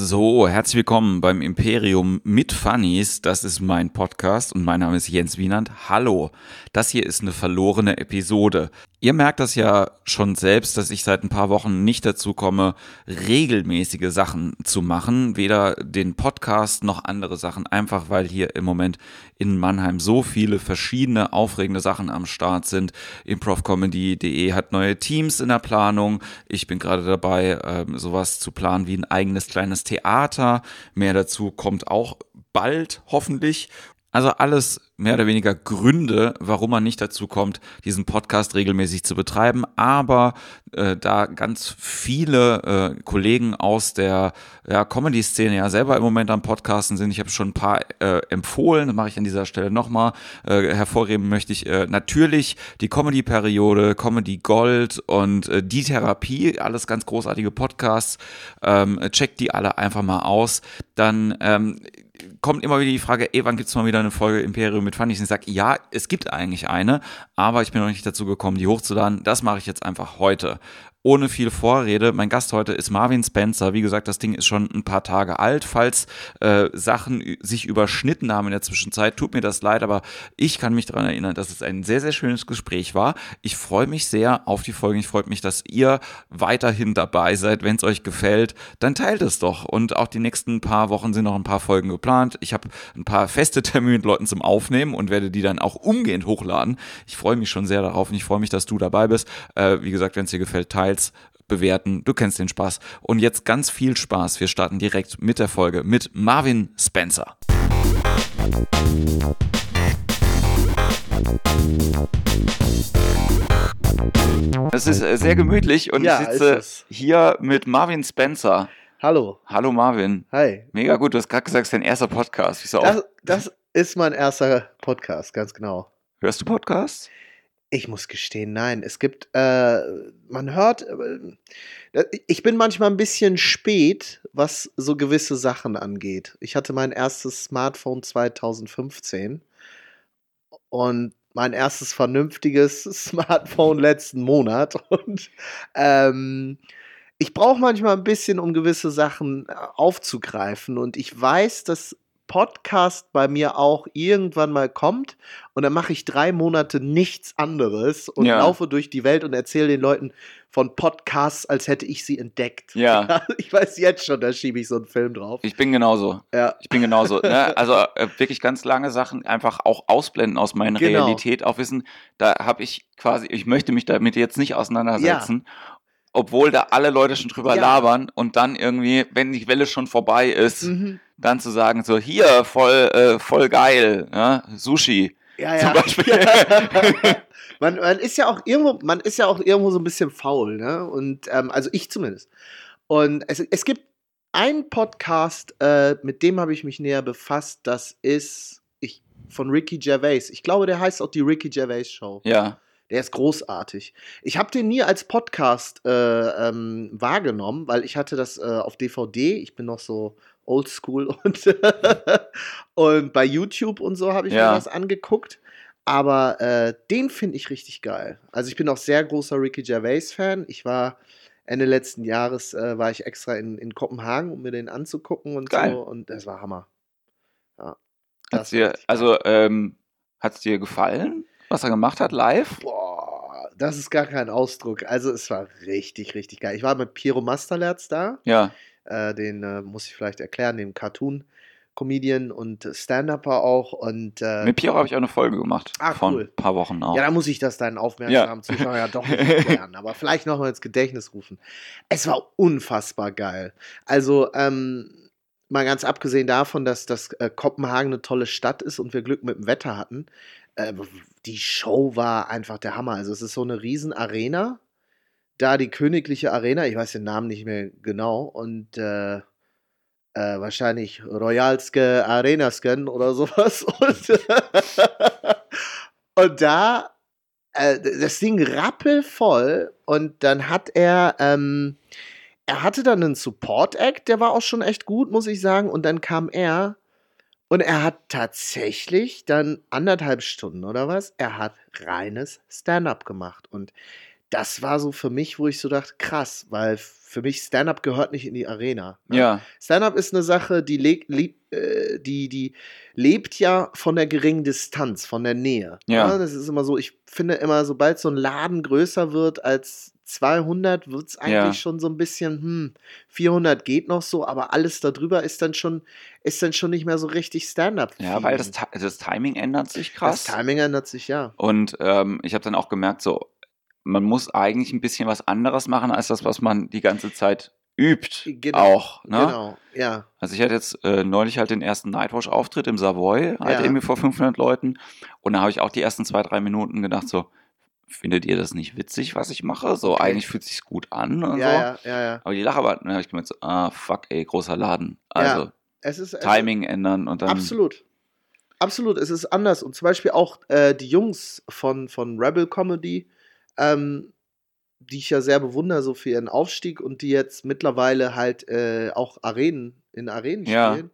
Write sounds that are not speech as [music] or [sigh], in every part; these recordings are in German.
So, herzlich willkommen beim Imperium mit Funnies. Das ist mein Podcast und mein Name ist Jens Wienand. Hallo, das hier ist eine verlorene Episode. Ihr merkt das ja schon selbst, dass ich seit ein paar Wochen nicht dazu komme, regelmäßige Sachen zu machen. Weder den Podcast noch andere Sachen. Einfach weil hier im Moment in Mannheim so viele verschiedene aufregende Sachen am Start sind. Improvcomedy.de hat neue Teams in der Planung. Ich bin gerade dabei, ähm, sowas zu planen wie ein eigenes kleines Theater. Mehr dazu kommt auch bald hoffentlich. Also alles mehr oder weniger Gründe, warum man nicht dazu kommt, diesen Podcast regelmäßig zu betreiben. Aber äh, da ganz viele äh, Kollegen aus der ja, Comedy-Szene ja selber im Moment am Podcasten sind, ich habe schon ein paar äh, empfohlen, das mache ich an dieser Stelle nochmal. Äh, hervorheben möchte ich äh, natürlich die Comedy-Periode, Comedy Gold und äh, die Therapie, alles ganz großartige Podcasts. Ähm, checkt die alle einfach mal aus. Dann ähm, kommt immer wieder die Frage, ey, wann gibt's mal wieder eine Folge Imperium mit Funny? Ich sage, ja, es gibt eigentlich eine, aber ich bin noch nicht dazu gekommen, die hochzuladen. Das mache ich jetzt einfach heute ohne viel Vorrede. Mein Gast heute ist Marvin Spencer. Wie gesagt, das Ding ist schon ein paar Tage alt. Falls äh, Sachen sich überschnitten haben in der Zwischenzeit, tut mir das leid, aber ich kann mich daran erinnern, dass es ein sehr, sehr schönes Gespräch war. Ich freue mich sehr auf die Folge. Ich freue mich, dass ihr weiterhin dabei seid. Wenn es euch gefällt, dann teilt es doch. Und auch die nächsten paar Wochen sind noch ein paar Folgen geplant. Ich habe ein paar feste Termine mit Leuten zum Aufnehmen und werde die dann auch umgehend hochladen. Ich freue mich schon sehr darauf und ich freue mich, dass du dabei bist. Äh, wie gesagt, wenn es dir gefällt, teilt Details bewerten. Du kennst den Spaß. Und jetzt ganz viel Spaß. Wir starten direkt mit der Folge mit Marvin Spencer. Es ist äh, sehr gemütlich und ja, ich sitze hier mit Marvin Spencer. Hallo. Hallo Marvin. Hi. Mega gut, du hast gerade gesagt, es ist dein erster Podcast. Wieso das, das ist mein erster Podcast, ganz genau. Hörst du Podcasts? Ich muss gestehen, nein. Es gibt, äh, man hört, äh, ich bin manchmal ein bisschen spät, was so gewisse Sachen angeht. Ich hatte mein erstes Smartphone 2015 und mein erstes vernünftiges [laughs] Smartphone letzten Monat. Und ähm, ich brauche manchmal ein bisschen, um gewisse Sachen äh, aufzugreifen. Und ich weiß, dass Podcast bei mir auch irgendwann mal kommt und dann mache ich drei Monate nichts anderes und ja. laufe durch die Welt und erzähle den Leuten von Podcasts, als hätte ich sie entdeckt. [laughs] Ja. Ich weiß jetzt schon, da schiebe ich so einen Film drauf. Ich bin genauso. Ja. Ich bin genauso. ne? Also äh, wirklich ganz lange Sachen einfach auch ausblenden aus meiner genau. Realität, auch wissen, da habe ich quasi, ich möchte mich damit jetzt nicht auseinandersetzen. Ja obwohl da alle Leute schon drüber ja. labern und dann irgendwie, wenn die Welle schon vorbei ist, mhm. Dann zu sagen, so hier, voll, äh, voll geil, ja? Sushi. Ja, ja. Zum Beispiel. [laughs] [laughs] man, man ist ja auch irgendwo, man ist ja auch irgendwo so ein bisschen faul, ne? Und ähm, also ich zumindest. Und es, es gibt einen Podcast, äh, mit dem habe ich mich näher befasst, das ist ich, von Ricky Gervais. Ich glaube, der heißt auch die Ricky Gervais Show. Ja. Der ist großartig. Ich habe den nie als Podcast äh, ähm, wahrgenommen, weil ich hatte das äh, auf DVD. Ich bin noch so oldschool [laughs] und, und bei YouTube und so habe ich ja. mir das angeguckt. Aber äh, den finde ich richtig geil. Also ich bin auch sehr großer Ricky Gervais-Fan. Ich war Ende letzten Jahres äh, war ich extra in, in Kopenhagen, um mir den anzugucken und geil. so. Und das war Hammer. Ja. Hat's dir, also ähm, hat es dir gefallen? was er gemacht hat, live? Boah, das ist gar kein Ausdruck. Also es war richtig, richtig geil. Ich war mit Piero Masterlerz da. Ja. Äh, den äh, muss ich vielleicht erklären, dem Cartoon. Comedian und Stand-Upper auch. Und, äh, Mit Piero habe ich auch eine Folge gemacht. Ah, von cool. ein paar Wochen auch. Ja, da muss ich das deinen aufmerksamen ja. Zuschauer ja doch nicht [laughs] erklären. aber vielleicht nochmal ins Gedächtnis rufen. Es war unfassbar geil. Also, ähm, mal ganz abgesehen davon, dass, dass äh, Kopenhagen eine tolle Stadt ist und wir Glück mit dem Wetter hatten, äh, die Show war einfach der Hammer. Also es ist so eine riesen Arena, da die königliche Arena, ich weiß den Namen nicht mehr genau, und äh, äh, wahrscheinlich Royalske Arenasken oder sowas. [laughs] Und, und da, äh, das Ding rappelvoll und dann hat er, ähm, er hatte dann einen Support-Act, der war auch schon echt gut, muss ich sagen, und dann kam er und er hat tatsächlich dann anderthalb Stunden oder was, er hat reines Stand-up gemacht. Und das war so für mich, wo ich so dachte, krass, weil für mich Stand-up gehört nicht in die Arena. ne? Ja, Stand-up ist eine Sache, die, äh, die, die lebt ja von der geringen Distanz, von der Nähe. Ja. Das ist immer so, ich finde immer, sobald so ein Laden größer wird als 200, wird es eigentlich Ja. schon so ein bisschen, hm, 400 geht noch so, aber alles darüber ist dann schon, ist dann schon nicht mehr so richtig Stand-up. ja, weil das, das Timing ändert sich krass. Das Timing ändert sich, ja. Und ähm, ich habe dann auch gemerkt, so, man muss eigentlich ein bisschen was anderes machen, als das, was man die ganze Zeit übt. Genau, auch. Ne? Genau, ja. Also ich hatte jetzt äh, neulich halt den ersten Nightwatch-Auftritt im Savoy, halt Ja. irgendwie vor 500 Leuten. Und da habe ich auch die ersten zwei, drei Minuten gedacht so, findet ihr das nicht witzig, was ich mache? So, eigentlich fühlt sich's gut an und Ja, so. ja, ja, ja. Aber die Lache war, dann habe ich gemerkt so, ah, fuck, ey, großer Laden. Also Es ist, es Timing ändern und dann. Absolut. Absolut, es ist anders. Und zum Beispiel auch äh, die Jungs von, von Rebel Comedy, ähm, die ich ja sehr bewundere, so für ihren Aufstieg und die jetzt mittlerweile halt äh, auch Arenen in Arenen Ja. spielen.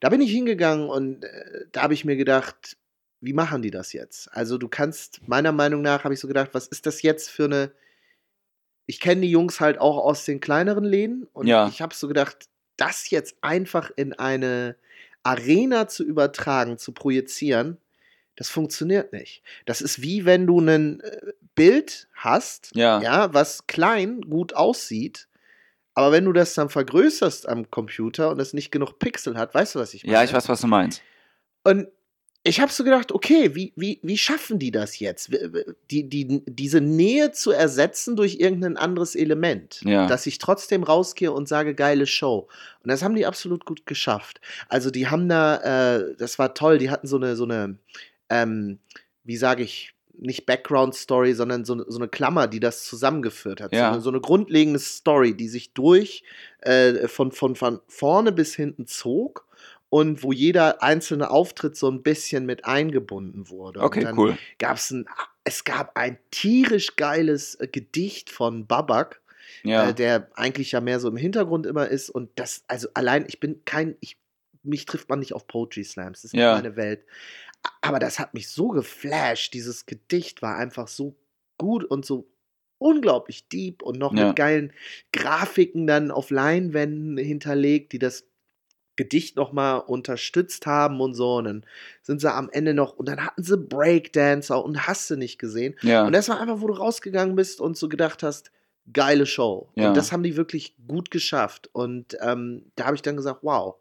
Da bin ich hingegangen und äh, da habe ich mir gedacht, wie machen die das jetzt? Also du kannst, meiner Meinung nach, habe ich so gedacht, was ist das jetzt für eine. Ich kenne die Jungs halt auch aus den kleineren Läden und Ja. ich habe so gedacht, das jetzt einfach in eine Arena zu übertragen, zu projizieren, das funktioniert nicht. Das ist wie wenn du ein äh, Bild hast, Ja. ja, was klein gut aussieht, aber wenn du das dann vergrößerst am Computer und es nicht genug Pixel hat, weißt du, was ich meine? Ja, ich weiß, was du meinst. Und ich habe so gedacht, okay, wie, wie, wie schaffen die das jetzt? Die, die, diese Nähe zu ersetzen durch irgendein anderes Element. Ja. Dass ich trotzdem rausgehe und sage, geile Show. Und das haben die absolut gut geschafft. Also die haben da, äh, das war toll, die hatten so eine, so eine, ähm, wie sage ich, nicht Background-Story, sondern so, eine- so eine Klammer, die das zusammengeführt hat. Ja. So, eine, so eine grundlegende Story, die sich durch äh, von, von, von vorne bis hinten zog und wo jeder einzelne Auftritt so ein bisschen mit eingebunden wurde. Okay, und dann cool. Gab's ein, es gab ein tierisch geiles äh, Gedicht von Babak, Ja. äh, der eigentlich ja mehr so im Hintergrund immer ist. Und das, also allein, ich bin kein, ich, mich trifft man nicht auf Poetry Slams, das ist Ja. nicht meine Welt. Aber das hat mich so geflasht. Dieses Gedicht war einfach so gut und so unglaublich deep und noch Ja. mit geilen Grafiken dann auf Leinwänden hinterlegt, die das Gedicht nochmal unterstützt haben und so. Und dann sind sie am Ende noch, und dann hatten sie Breakdancer und hast du nicht gesehen. ja. Und das war einfach, wo du rausgegangen bist und so gedacht hast, geile Show. Ja. Und das haben die wirklich gut geschafft. Und ähm, da habe ich dann gesagt, wow,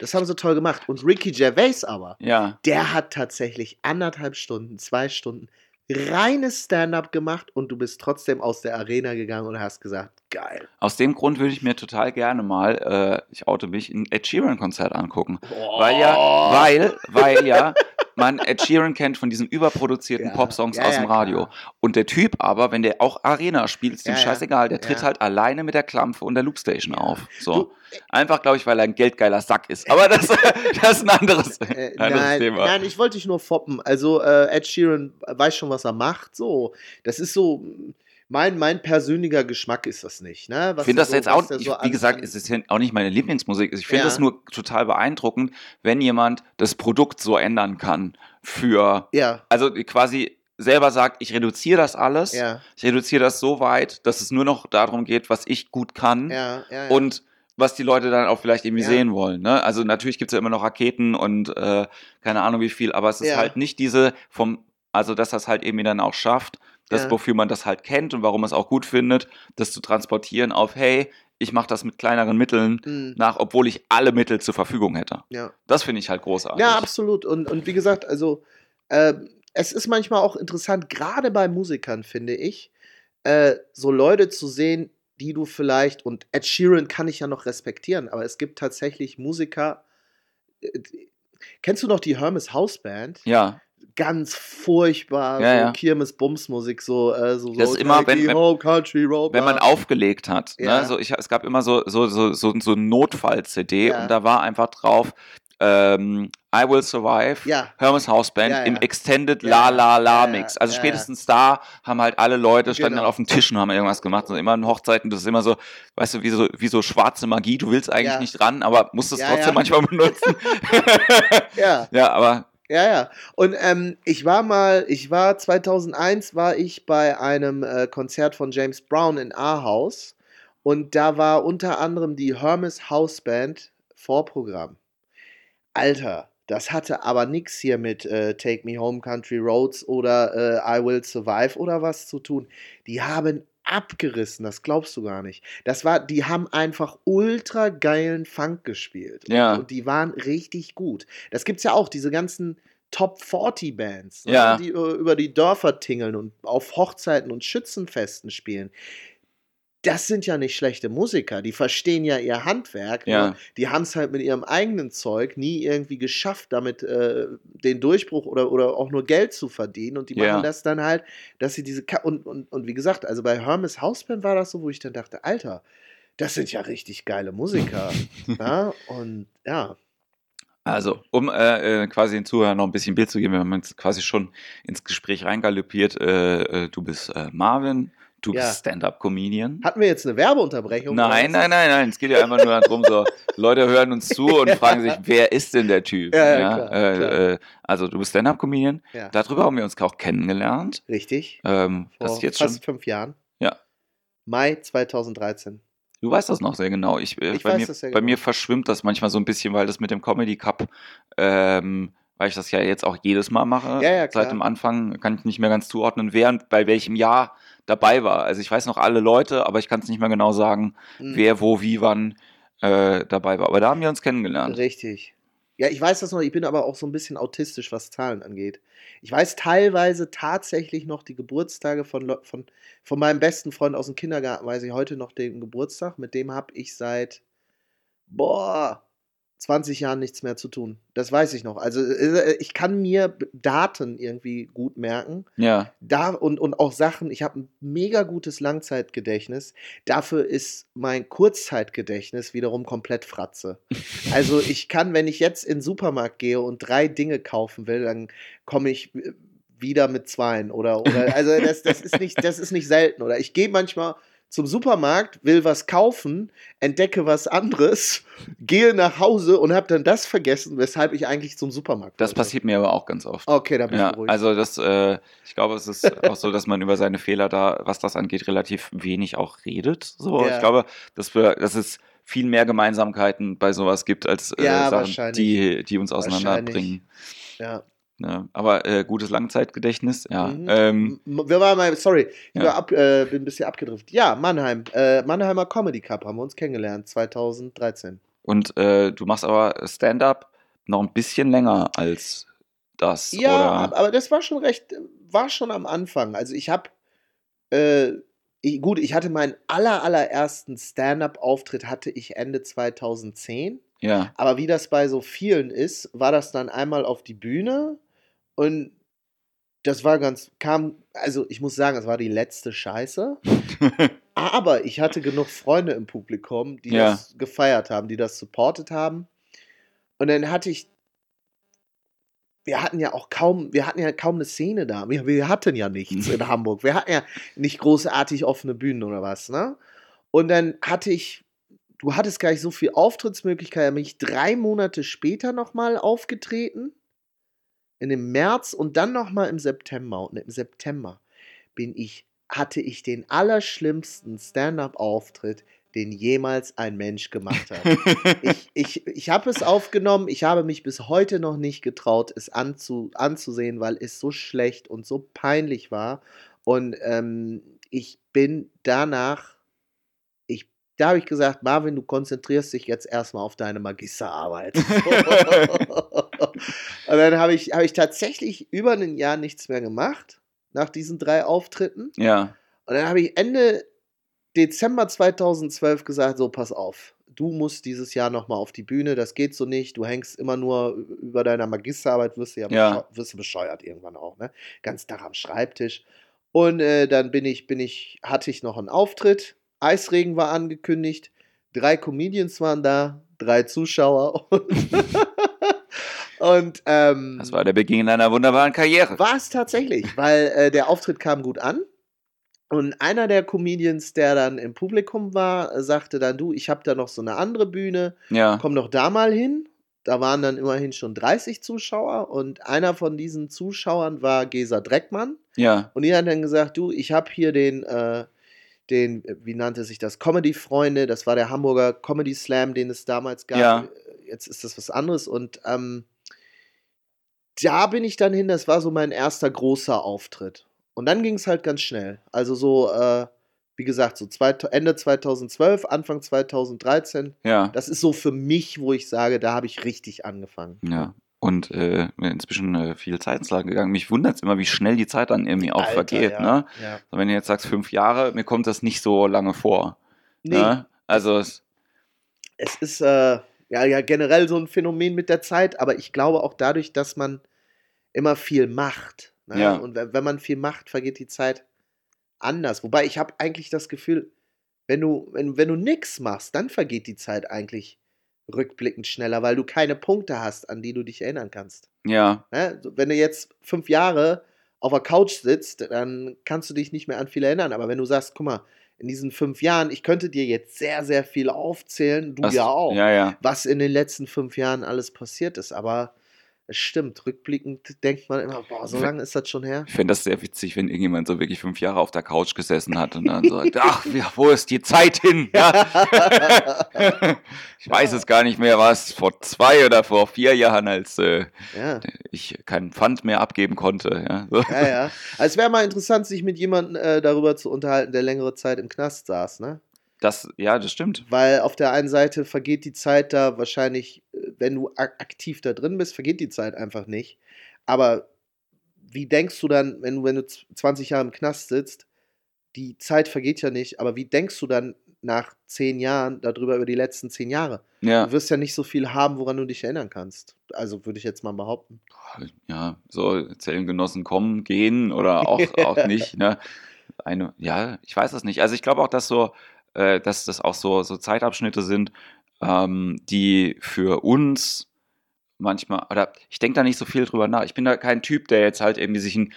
das haben sie toll gemacht. Und Ricky Gervais aber, ja. der hat tatsächlich anderthalb Stunden, zwei Stunden reines Stand-up gemacht und du bist trotzdem aus der Arena gegangen und hast gesagt, geil. Aus dem Grund würde ich mir total gerne mal, äh, ich oute mich, ein Ed Sheeran-Konzert angucken. Weil ja, Oh. weil, weil ja, [laughs] man Ed Sheeran kennt von diesen überproduzierten Ja, Popsongs ja, aus dem Radio. klar. Und der Typ aber, wenn der auch Arena spielt, ist dem scheißegal, der tritt halt alleine mit der Klampfe und der Loopstation auf. So. Du, Einfach, glaube ich, weil er ein geldgeiler Sack ist. Aber das, [laughs] [laughs] das ist ein anderes, Äh, [laughs] anderes nein, Thema. nein, ich wollte dich nur foppen. Also äh, Ed Sheeran weiß schon, was er macht. So, das ist so mein mein persönlicher Geschmack ist das nicht. Ne? Ich finde das so, jetzt was auch, ich, so wie gesagt, es ist auch nicht meine Lieblingsmusik. Ich finde Ja. es nur total beeindruckend, wenn jemand das Produkt so ändern kann für, ja, also quasi selber sagt, ich reduziere das alles, ja, ich reduziere das so weit, dass es nur noch darum geht, was ich gut kann ja, ja, und was die Leute dann auch vielleicht irgendwie sehen wollen. Ne? Also natürlich gibt es ja immer noch Raketen und äh, keine Ahnung wie viel, aber es ist halt nicht diese vom, also dass das halt eben dann auch schafft, das, Ja. wofür man das halt kennt und warum man es auch gut findet, das zu transportieren auf, hey, ich mache das mit kleineren Mitteln Mm, nach, obwohl ich alle Mittel zur Verfügung hätte. ja. Das finde ich halt großartig. ja, absolut. Und, und wie gesagt, also ähm, es ist manchmal auch interessant, gerade bei Musikern, finde ich, äh, so Leute zu sehen, die du vielleicht, und Ed Sheeran kann ich ja noch respektieren, aber es gibt tatsächlich Musiker, äh, kennst du noch die Hermes House Band? ja, ganz furchtbar, Ja, so ja. Kirmes-Bums-Musik, so, äh, so, Das so ist immer, wenn- wenn- Country wenn man aufgelegt hat. Ja. Ne? So, ich, es gab immer so, so, so, so, so Notfall-CD und da war einfach drauf ähm, I Will Survive, Ja. Hermes House Band Ja, im ja. Extended Ja, La La La Mix. Also spätestens da haben halt alle Leute standen Genau. dann auf dem Tisch und haben irgendwas gemacht. So immer in Hochzeiten, das ist immer so, weißt du, wie so, wie so schwarze Magie. Du willst eigentlich nicht ran, aber musst es trotzdem manchmal benutzen. [laughs] Ja, [laughs] ja, aber Ja, ja. Und ähm, ich war mal, ich war 2001 war ich bei einem äh, Konzert von James Brown in Ahaus und da war unter anderem die Hermes House Band Vorprogramm. Alter, das hatte aber nichts hier mit äh, Take Me Home Country Roads oder äh, I Will Survive oder was zu tun. Die haben abgerissen, das glaubst du gar nicht. Das war, die haben einfach ultra geilen Funk gespielt. Ja. Und, und die waren richtig gut. Das gibt's ja auch, diese ganzen Top 40 Bands, Ja. die äh, über die Dörfer tingeln und auf Hochzeiten und Schützenfesten spielen. Das sind ja nicht schlechte Musiker, die verstehen ja ihr Handwerk. Ja. Die haben es halt mit ihrem eigenen Zeug nie irgendwie geschafft, damit äh, den Durchbruch oder, oder auch nur Geld zu verdienen. Und die Ja. machen das dann halt, dass sie diese. Ka und, und, und wie gesagt, also bei Hermes Hausband war das so, wo ich dann dachte, Alter, das sind ja richtig geile Musiker. [laughs] ja, und ja. Also, um äh, äh, quasi den Zuhörern noch ein bisschen Bild zu geben, wir haben jetzt quasi schon ins Gespräch reingaloppiert. Äh, äh, du bist äh, Marvin, du Ja. bist Stand-Up-Comedian. Hatten wir jetzt eine Werbeunterbrechung? Nein, nein, nein, nein. Es geht ja einfach nur darum, so Leute hören uns zu und [laughs] fragen sich, wer ist denn der Typ? Ja, ja, klar, äh, klar. Äh, also du bist Stand-Up-Comedian. Ja. Darüber haben wir uns auch kennengelernt. Richtig. Ähm, Vor das ist jetzt fast schon. fünf Jahren. Ja. Mai 2013. Du weißt das noch sehr genau. Ich, äh, Ich bei weiß mir, das sehr bei genau. mir verschwimmt das manchmal so ein bisschen, weil das mit dem Comedy Cup, ähm, weil ich das ja jetzt auch jedes Mal mache. Ja, ja, klar. Seit dem Anfang kann ich nicht mehr ganz zuordnen, wer und bei welchem Jahr dabei war. Also ich weiß noch alle Leute, aber ich kann es nicht mehr genau sagen, Hm. wer, wo, wie, wann äh, dabei war. Aber da haben wir uns kennengelernt. Richtig. Ja, ich weiß das noch, ich bin aber auch so ein bisschen autistisch, was Zahlen angeht. Ich weiß teilweise tatsächlich noch die Geburtstage von, von, von meinem besten Freund aus dem Kindergarten, weiß ich heute noch den Geburtstag. Mit dem habe ich seit, boah, 20 Jahren nichts mehr zu tun. Das weiß ich noch. Also äh, ich kann mir Daten irgendwie gut merken. Ja, Da und, und auch Sachen, ich habe ein mega gutes Langzeitgedächtnis. Dafür ist mein Kurzzeitgedächtnis wiederum komplett Fratze. [laughs] Also ich kann, wenn ich jetzt in den Supermarkt gehe und drei Dinge kaufen will, dann komme ich äh, wieder mit zweien oder oder [laughs] also das, das ist nicht das ist nicht selten oder ich gehe manchmal zum Supermarkt, will was kaufen, entdecke was anderes, [laughs] gehe nach Hause und habe dann das vergessen, weshalb ich eigentlich zum Supermarkt das wollte. passiert mir aber auch ganz oft. Okay, da bin ich Ja, beruhigt. also das, äh, ich glaube, es ist auch so, dass man über seine Fehler da, was das angeht, relativ wenig auch redet. So, Ja. ich glaube, dass wir, dass es viel mehr Gemeinsamkeiten bei sowas gibt als äh, Ja, Sachen, die, die uns auseinanderbringen. ja. Ne? Aber äh, gutes Langzeitgedächtnis, ja. Mhm. Ähm, Wir waren mal, sorry, ich Ja. ab, äh, bin ein bisschen abgedriftet. Ja, Mannheim. Äh, Mannheimer Comedy Cup haben wir uns kennengelernt, 2013. und äh, du machst aber Stand-up noch ein bisschen länger als das. Ja, oder? ab- aber das war schon recht, war schon am Anfang. Also ich habe, äh, gut, ich hatte meinen aller, allerersten Stand-up-Auftritt hatte ich Ende 2010. Ja. Aber wie das bei so vielen ist, war das dann einmal auf die Bühne und das war ganz, kam, also ich muss sagen, es war die letzte Scheiße. [laughs] Aber ich hatte genug Freunde im Publikum, die Ja. das gefeiert haben, die das supportet haben. Und dann hatte ich, wir hatten ja auch kaum, wir hatten ja kaum eine Szene da. Wir, wir hatten ja nichts in [laughs] Hamburg. Wir hatten ja nicht großartig offene Bühnen oder was, ne? Und dann hatte ich, du hattest gar nicht so viel Auftrittsmöglichkeiten, da bin ich drei Monate später nochmal aufgetreten. In dem März und dann nochmal im September. Und im September bin ich, hatte ich den allerschlimmsten Stand-up-Auftritt, den jemals ein Mensch gemacht hat. [laughs] ich ich, ich habe es aufgenommen, ich habe mich bis heute noch nicht getraut, es anzu, anzusehen, weil es so schlecht und so peinlich war. Und ähm, ich bin danach, ich, da habe ich gesagt, Marvin, du konzentrierst dich jetzt erstmal auf deine Magisterarbeit. [laughs] [laughs] und dann habe ich, habe ich tatsächlich über ein Jahr nichts mehr gemacht, nach diesen drei Auftritten. ja. Und dann habe ich Ende Dezember 2012 gesagt, so pass auf, du musst dieses Jahr nochmal auf die Bühne, das geht so nicht, du hängst immer nur über deiner Magisterarbeit, wirst du ja, Ja. wirst du bescheuert irgendwann auch, ne? Ganz Tag am Schreibtisch. Und äh, dann bin ich, bin ich, hatte ich noch einen Auftritt, Eisregen war angekündigt, drei Comedians waren da, drei Zuschauer und, [laughs] und ähm, Das war der Beginn einer wunderbaren Karriere. war es tatsächlich, weil äh, der Auftritt kam gut an. Und einer der Comedians, der dann im Publikum war, sagte dann, du, ich habe da noch so eine andere Bühne, Ja. komm doch da mal hin. da waren dann immerhin schon 30 Zuschauer und einer von diesen Zuschauern war Gesa Dreckmann. Ja. Und die hat dann gesagt, du, ich habe hier den, äh, den, wie nannte sich das, Comedy-Freunde, das war der Hamburger Comedy Slam, den es damals gab. Ja. Jetzt ist das was anderes und ähm, da bin ich dann hin, das war so mein erster großer Auftritt. Und dann ging es halt ganz schnell. Also so, äh, wie gesagt, so zweit- Ende 2012, Anfang 2013. Ja. Das ist so für mich, wo ich sage, da habe ich richtig angefangen. Ja. Und äh, inzwischen äh, viel Zeit ins Land gegangen. Mich wundert es immer, wie schnell die Zeit dann irgendwie auch Alter, vergeht. ja. Ne? Ja. Wenn du jetzt sagst fünf Jahre, mir kommt das nicht so lange vor. Nee, Ne? Also es, es ist äh, ja, ja generell so ein Phänomen mit der Zeit, aber ich glaube auch dadurch, dass man immer viel macht. Ne? Ja. Und wenn, man viel macht, vergeht die Zeit anders. Wobei ich habe eigentlich das Gefühl, wenn du, wenn, wenn du nichts machst, dann vergeht die Zeit eigentlich rückblickend schneller, weil du keine Punkte hast, an die du dich erinnern kannst. ja, Ne? Wenn du jetzt fünf Jahre auf der Couch sitzt, dann kannst du dich nicht mehr an viel erinnern. Aber wenn du sagst, guck mal, in diesen fünf Jahren, ich könnte dir jetzt sehr, sehr viel aufzählen, du was- ja auch, Ja, ja. was in den letzten fünf Jahren alles passiert ist. Aber es stimmt, rückblickend denkt man immer, boah, so lange ist das schon her. Ich fände das sehr witzig, wenn irgendjemand so wirklich fünf Jahre auf der Couch gesessen hat und dann sagt, ach, ja, wo ist die Zeit hin? Ja. [laughs] ich weiß es gar nicht mehr, was vor zwei oder vor vier Jahren, als äh, ja. ich keinen Pfand mehr abgeben konnte. Ja, so. Ja, ja. Also es wäre mal interessant, sich mit jemandem äh, darüber zu unterhalten, der längere Zeit im Knast saß, ne? Das, ja, das stimmt. Weil auf der einen Seite vergeht die Zeit da wahrscheinlich, äh, wenn du ak aktiv da drin bist, vergeht die Zeit einfach nicht. Aber wie denkst du dann, wenn du, wenn du z- 20 Jahre im Knast sitzt, die Zeit vergeht ja nicht, aber wie denkst du dann nach zehn Jahren darüber über die letzten zehn Jahre? Ja, Du wirst ja nicht so viel haben, woran du dich erinnern kannst. Also würde ich jetzt mal behaupten. ja, so Zellengenossen kommen, gehen oder auch, [laughs] auch nicht. Ne? Eine, ja, ich weiß es nicht. Also ich glaube auch, dass so, äh, dass das auch so, so Zeitabschnitte sind, ähm, die für uns manchmal, oder ich denke da nicht so viel drüber nach. Ich bin da kein Typ, der jetzt halt irgendwie sich einen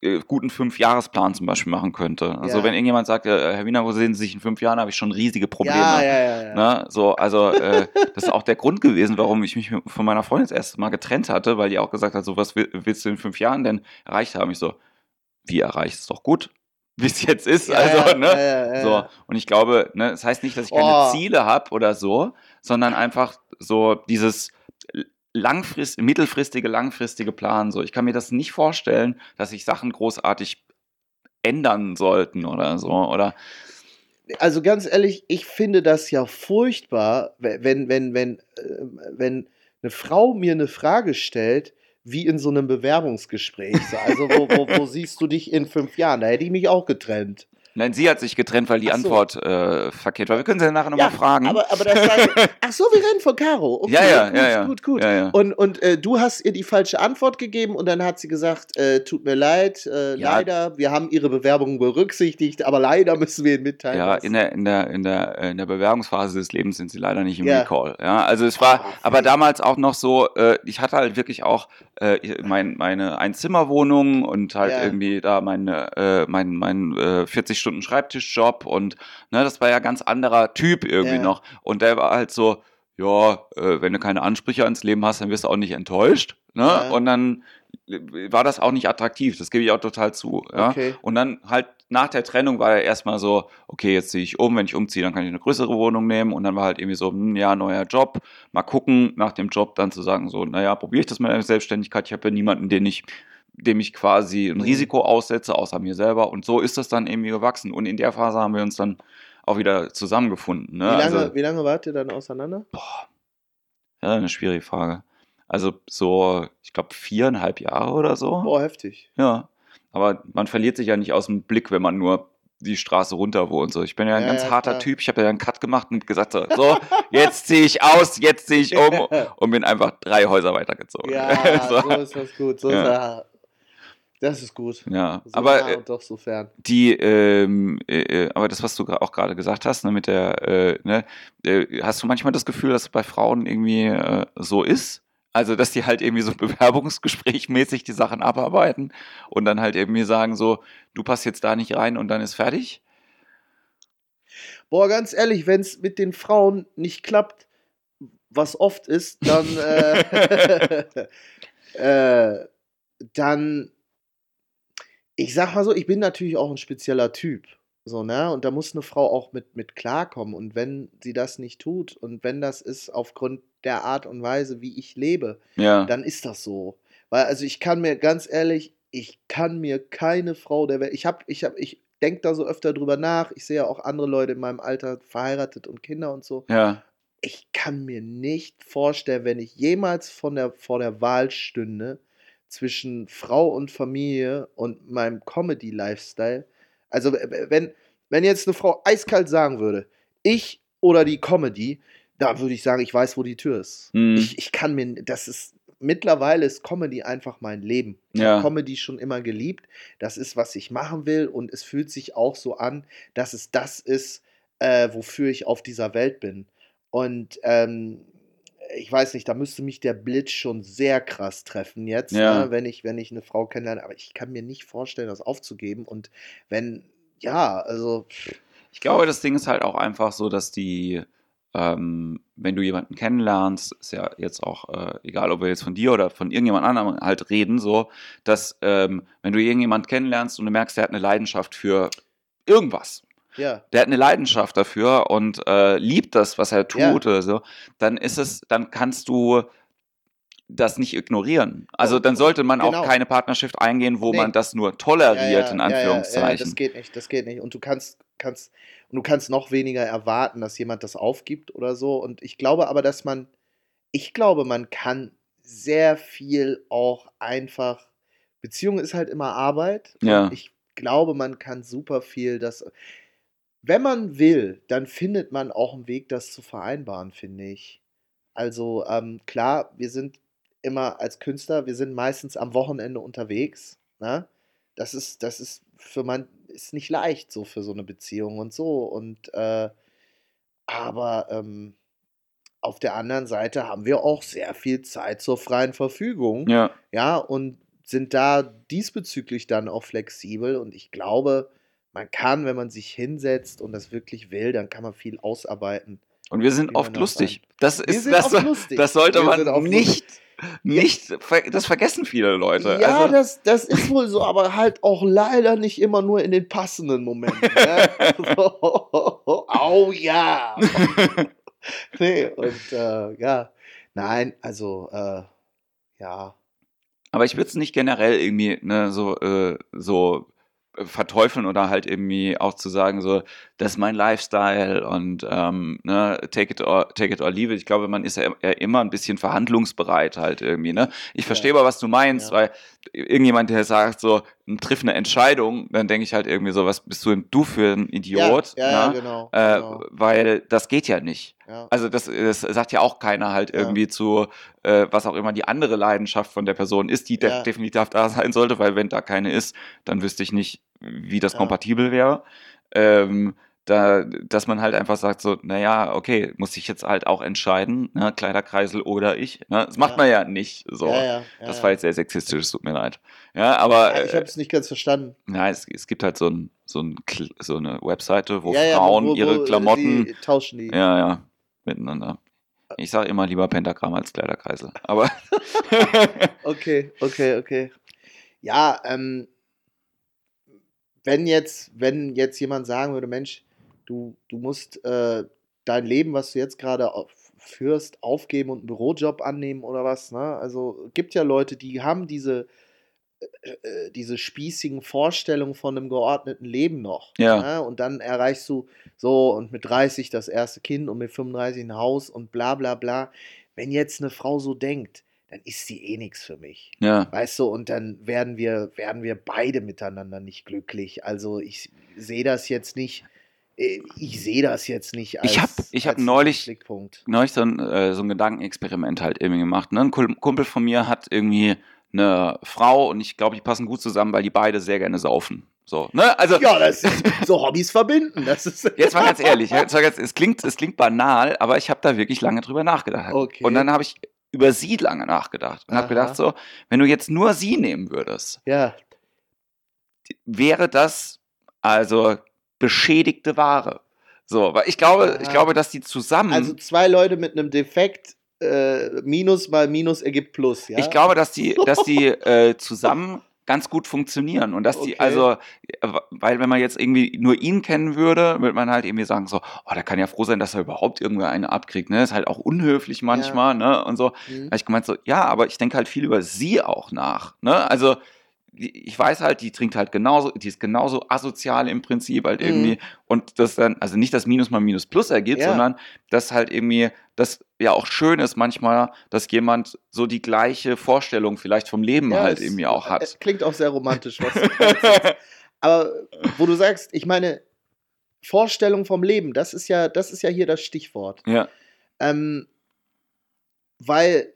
äh, guten Fünfjahresplan zum Beispiel machen könnte. Also Ja. wenn irgendjemand sagt, äh, Herr Wiener, wo sehen Sie sich in fünf Jahren, habe ich schon riesige Probleme. Ja, ja, ja. ja. Ne? So, also äh, das ist auch der Grund gewesen, warum ich mich von meiner Freundin das erste Mal getrennt hatte, weil die auch gesagt hat, so was will- willst du in fünf Jahren denn erreicht haben? Ich so, wie erreicht es doch gut, wie es jetzt ist. Also, ne? ja, ja. So, und ich glaube, ne, das heißt nicht, dass ich keine Oh. Ziele habe oder so, sondern einfach so dieses langfrist, mittelfristige, langfristige Plan. So, ich kann mir das nicht vorstellen, dass sich Sachen großartig ändern sollten oder so. Oder also ganz ehrlich, ich finde das ja furchtbar, we- wenn, wenn, wenn, äh, wenn eine Frau mir eine Frage stellt, wie in so einem Bewerbungsgespräch. So, Also, wo, wo, wo [laughs] siehst du dich in fünf Jahren? Da hätte ich mich auch getrennt. nein, sie hat sich getrennt, weil die so. Antwort äh, verkehrt war. Wir können sie ja nachher nochmal fragen. Aber, aber das sage [laughs] Ach so, wir reden von Caro. Okay, ja, ja, gut, ja, ja. gut, gut. Ja, ja. Und, und äh, du hast ihr die falsche Antwort gegeben und dann hat sie gesagt, äh, tut mir leid, äh, Ja. leider, wir haben ihre Bewerbung berücksichtigt, aber leider müssen wir Ihnen mitteilen. Ja, in der, in, der, in, der, in der Bewerbungsphase des Lebens sind sie leider nicht im Ja. Recall. Ja, also es war Ah, aber damals auch noch so, äh, ich hatte halt wirklich auch äh, mein, meine Einzimmerwohnung und halt Ja. irgendwie da meine, äh, mein, mein äh, 40-Stunden-Schreibtischjob und ne, das war ja ganz anderer Typ irgendwie Ja. noch. Und der war halt so, ja, äh, wenn du keine Ansprüche ans Leben hast, dann wirst du auch nicht enttäuscht. Ne? Ja. Und dann war das auch nicht attraktiv, das gebe ich auch total zu. Ja? Okay. Und dann halt nach der Trennung war er erstmal so, okay, jetzt ziehe ich um, wenn ich umziehe, dann kann ich eine größere Wohnung nehmen. Und dann war halt irgendwie so, hm, ja, neuer Job, mal gucken, nach dem Job dann zu sagen, so, naja, probiere ich das mit der Selbstständigkeit. Ich habe ja niemanden, den ich, dem ich quasi ein Mhm. Risiko aussetze, außer mir selber. Und so ist das dann irgendwie gewachsen. Und in der Phase haben wir uns dann auch wieder zusammengefunden. Ne? Wie, lange, Also, wie lange wart ihr dann auseinander? ja, eine schwierige Frage. Also so, ich glaube, viereinhalb Jahre oder so. Boah, heftig. Ja, aber man verliert sich ja nicht aus dem Blick, wenn man nur die Straße runter wohnt. So, ich bin ja ein Ja, ganz ja, harter klar. Typ. Ich habe ja einen Cut gemacht und gesagt so, so jetzt ziehe ich aus, jetzt ziehe ich um [laughs] und bin einfach drei Häuser weitergezogen. Ja, [laughs] so, so ist das gut. So Ja. ist das ist gut. ja. So aber äh, doch so fern. die, ähm, äh, äh, aber das, was du auch gerade gesagt hast, ne, mit der, äh, ne, äh, hast du manchmal das Gefühl, dass es bei Frauen irgendwie äh, so ist? Also, dass die halt irgendwie so bewerbungsgesprächmäßig die Sachen abarbeiten und dann halt irgendwie sagen so, du passt jetzt da nicht rein und dann ist fertig? Boah, ganz ehrlich, wenn es mit den Frauen nicht klappt, was oft ist, dann, äh, [laughs] äh, dann, ich sag mal so, ich bin natürlich auch ein spezieller Typ. So, ne? Und da muss eine Frau auch mit, mit klarkommen. Und wenn sie das nicht tut und wenn das ist aufgrund der Art und Weise, wie ich lebe, Ja. dann ist das so. Weil, also ich kann mir ganz ehrlich, ich kann mir keine Frau der Welt. Ich habe, ich habe, ich denke da so öfter drüber nach. Ich sehe ja auch andere Leute in meinem Alter verheiratet und Kinder und so. Ja. Ich kann mir nicht vorstellen, wenn ich jemals von der, vor der Wahl stünde zwischen Frau und Familie und meinem Comedy-Lifestyle. Also, wenn, wenn jetzt eine Frau eiskalt sagen würde, ich oder die Comedy, da würde ich sagen, ich weiß, wo die Tür ist. Mhm. Ich, ich kann mir, das ist, mittlerweile ist Comedy einfach mein Leben. Ich Ja. habe Comedy schon immer geliebt. Das ist, was ich machen will und es fühlt sich auch so an, dass es das ist, äh, wofür ich auf dieser Welt bin. Und ähm, ich weiß nicht, da müsste mich der Blitz schon sehr krass treffen jetzt, Ja. ne, wenn, ich, wenn ich eine Frau kennenlerne. Aber ich kann mir nicht vorstellen, das aufzugeben. Und wenn, ja, also, Ich glaube, das Ding ist halt auch einfach so, dass die, ähm, wenn du jemanden kennenlernst, ist ja jetzt auch äh, egal, ob wir jetzt von dir oder von irgendjemand anderem halt reden, so, dass ähm, wenn du irgendjemanden kennenlernst und du merkst, der hat eine Leidenschaft für irgendwas, ja, der hat eine Leidenschaft dafür und äh, liebt das, was er tut Ja. oder so, dann ist es, dann kannst du das nicht ignorieren. Also dann sollte man Genau. auch keine Partnerschaft eingehen, wo Nee. man das nur toleriert, in Ja, ja, Anführungszeichen. das geht nicht, das geht nicht. Und du kannst, kannst, und du kannst noch weniger erwarten, dass jemand das aufgibt oder so. Und ich glaube aber, dass man, ich glaube, man kann sehr viel auch einfach, Beziehung ist halt immer Arbeit. Ja. Ich glaube, man kann super viel, das, wenn man will, dann findet man auch einen Weg, das zu vereinbaren, finde ich. Also ähm, klar, wir sind immer als Künstler, wir sind meistens am Wochenende unterwegs. Ne? Das ist, das ist für man ist nicht leicht so für so eine Beziehung und so. Und äh, aber ähm, auf der anderen Seite haben wir auch sehr viel Zeit zur freien Verfügung. ja. Ja, und sind da diesbezüglich dann auch flexibel. Und ich glaube, man kann, wenn man sich hinsetzt und das wirklich will, dann kann man viel ausarbeiten. Und wir sind oft lustig. Das Wir ist sind das, oft [laughs] lustig. das sollte Wir man nicht, nicht, das vergessen viele Leute. Ja, also, das, das ist wohl so, aber halt auch leider nicht immer nur in den passenden Momenten. Ne? [laughs] [laughs] Au ja! [laughs] nee, und äh, ja, nein, also äh, ja, aber ich würde es nicht generell irgendwie ne, so, äh, so verteufeln oder halt irgendwie auch zu sagen, so, das ist mein Lifestyle und ähm, ne, take it or take it or leave it. Ich glaube, man ist ja ja immer ein bisschen verhandlungsbereit halt irgendwie. Ne? Ich verstehe aber, was du meinst, Ja. weil irgendjemand, der sagt so, triff eine Entscheidung, dann denke ich halt irgendwie so, was bist du denn du für ein Idiot? Ja, ja, ja genau. Äh, genau Weil das geht ja nicht. ja. Also das, das sagt ja auch keiner halt irgendwie zu, äh, was auch immer die andere Leidenschaft von der Person ist, die de definitiv da sein sollte, weil wenn da keine ist, dann wüsste ich nicht, wie das kompatibel wäre. Ähm, da, dass man halt einfach sagt so, naja, okay, muss ich jetzt halt auch entscheiden, ne, Kleiderkreisel oder ich. Ne? Das macht Ja. man ja nicht so. ja, ja, das war jetzt sehr sexistisch, es tut mir leid. Ja, aber ich habe es nicht ganz verstanden. ja, es, es gibt halt so, ein, so, ein, so eine Webseite, wo Frauen wo- wo- ihre Klamotten Die tauschen die. ja, ja, miteinander. Ich sage immer lieber Pentagramm als Kleiderkreisel. Aber [laughs] Okay, okay, okay. Ja, ähm, wenn jetzt, wenn jetzt jemand sagen würde, Mensch, du, du musst äh, dein Leben, was du jetzt gerade auf- führst, aufgeben und einen Bürojob annehmen oder was, ne? Also gibt ja Leute, die haben diese, äh, äh, diese spießigen Vorstellungen von einem geordneten Leben noch. Ja. Ne? Und dann erreichst du so und mit 30 das erste Kind und mit 35 ein Haus und bla bla bla. Wenn jetzt eine Frau so denkt, dann ist sie eh nichts für mich. ja, Weißt du, und dann werden wir, werden wir beide miteinander nicht glücklich. Also ich sehe das jetzt nicht, ich sehe das jetzt nicht als, Ich hab- ich hab neulich- neulich so ein, äh, so ein Gedankenexperiment halt irgendwie gemacht. Ne? Ein Kumpel von mir hat irgendwie eine Frau und ich glaube, die passen gut zusammen, weil die beide sehr gerne saufen. So, ne? Also, Ja, das ist so Hobbys verbinden. Das ist [laughs] Jetzt mal ganz ehrlich, jetzt mal ganz, es, klingt, es klingt banal, aber ich habe da wirklich lange drüber nachgedacht. Okay. Und dann habe ich über sie lange nachgedacht und habe gedacht, so, wenn du jetzt nur sie nehmen würdest, ja, wäre das also beschädigte Ware. So, weil ich glaube, ich Aha. glaube, dass die zusammen. also zwei Leute mit einem Defekt äh, Minus mal Minus ergibt Plus, ja? Ich glaube, dass die, dass die [laughs] äh, zusammen ganz gut funktionieren und dass Okay. die, also, weil wenn man jetzt irgendwie nur ihn kennen würde, würde man halt irgendwie sagen so, oh, der kann ja froh sein, dass er überhaupt irgendwer eine abkriegt, ne? Ist halt auch unhöflich manchmal, ne? Und so. Mhm. habe ich gemeint so, ja, aber ich denke halt viel über sie auch nach, ne? Also ich weiß halt, die trinkt halt genauso, die ist genauso asozial im Prinzip halt Mhm. irgendwie und das dann, also nicht das Minus mal Minus Plus ergibt, Ja. sondern dass halt irgendwie, das ja auch schön ist manchmal, dass jemand so die gleiche Vorstellung vielleicht vom Leben Ja, halt es- irgendwie auch hat. Klingt auch sehr romantisch, was du [laughs] sagst. Aber wo du sagst, ich meine, Vorstellung vom Leben, das ist ja, das ist ja hier das Stichwort. ja, Ähm, weil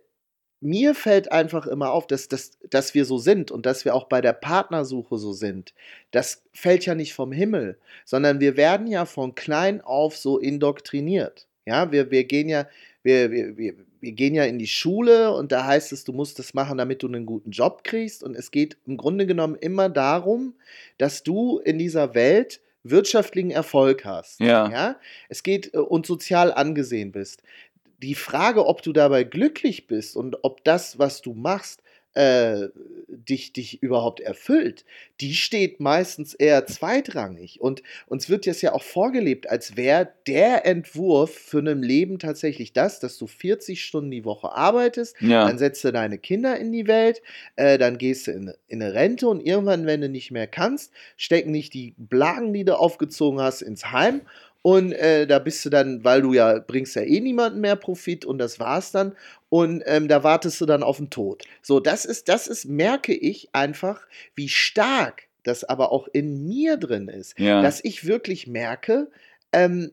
mir fällt einfach immer auf, dass, dass, dass wir so sind und dass wir auch bei der Partnersuche so sind. Das fällt ja nicht vom Himmel, sondern wir werden ja von klein auf so indoktriniert. Ja, wir, wir gehen ja, wir, wir, wir, wir gehen ja in die Schule und da heißt es, du musst das machen, damit du einen guten Job kriegst. Und es geht im Grunde genommen immer darum, dass du in dieser Welt wirtschaftlichen Erfolg hast. Ja. ja? Es geht äh, und sozial angesehen bist. Die Frage, ob du dabei glücklich bist und ob das, was du machst, äh, dich, dich überhaupt erfüllt, die steht meistens eher zweitrangig. Und uns wird jetzt ja auch vorgelebt, als wäre der Entwurf für ein Leben tatsächlich das, dass du 40 Stunden die Woche arbeitest, ja, dann setzt du deine Kinder in die Welt, äh, dann gehst du in, in eine Rente und irgendwann, wenn du nicht mehr kannst, stecken nicht die Blagen, die du aufgezogen hast, ins Heim. Und äh, da bist du dann, weil du ja bringst ja eh niemanden mehr Profit und das war's dann. Und ähm, da wartest du dann auf den Tod. So, das ist, das ist, merke ich einfach, wie stark das aber auch in mir drin ist ja, dass ich wirklich merke, ähm,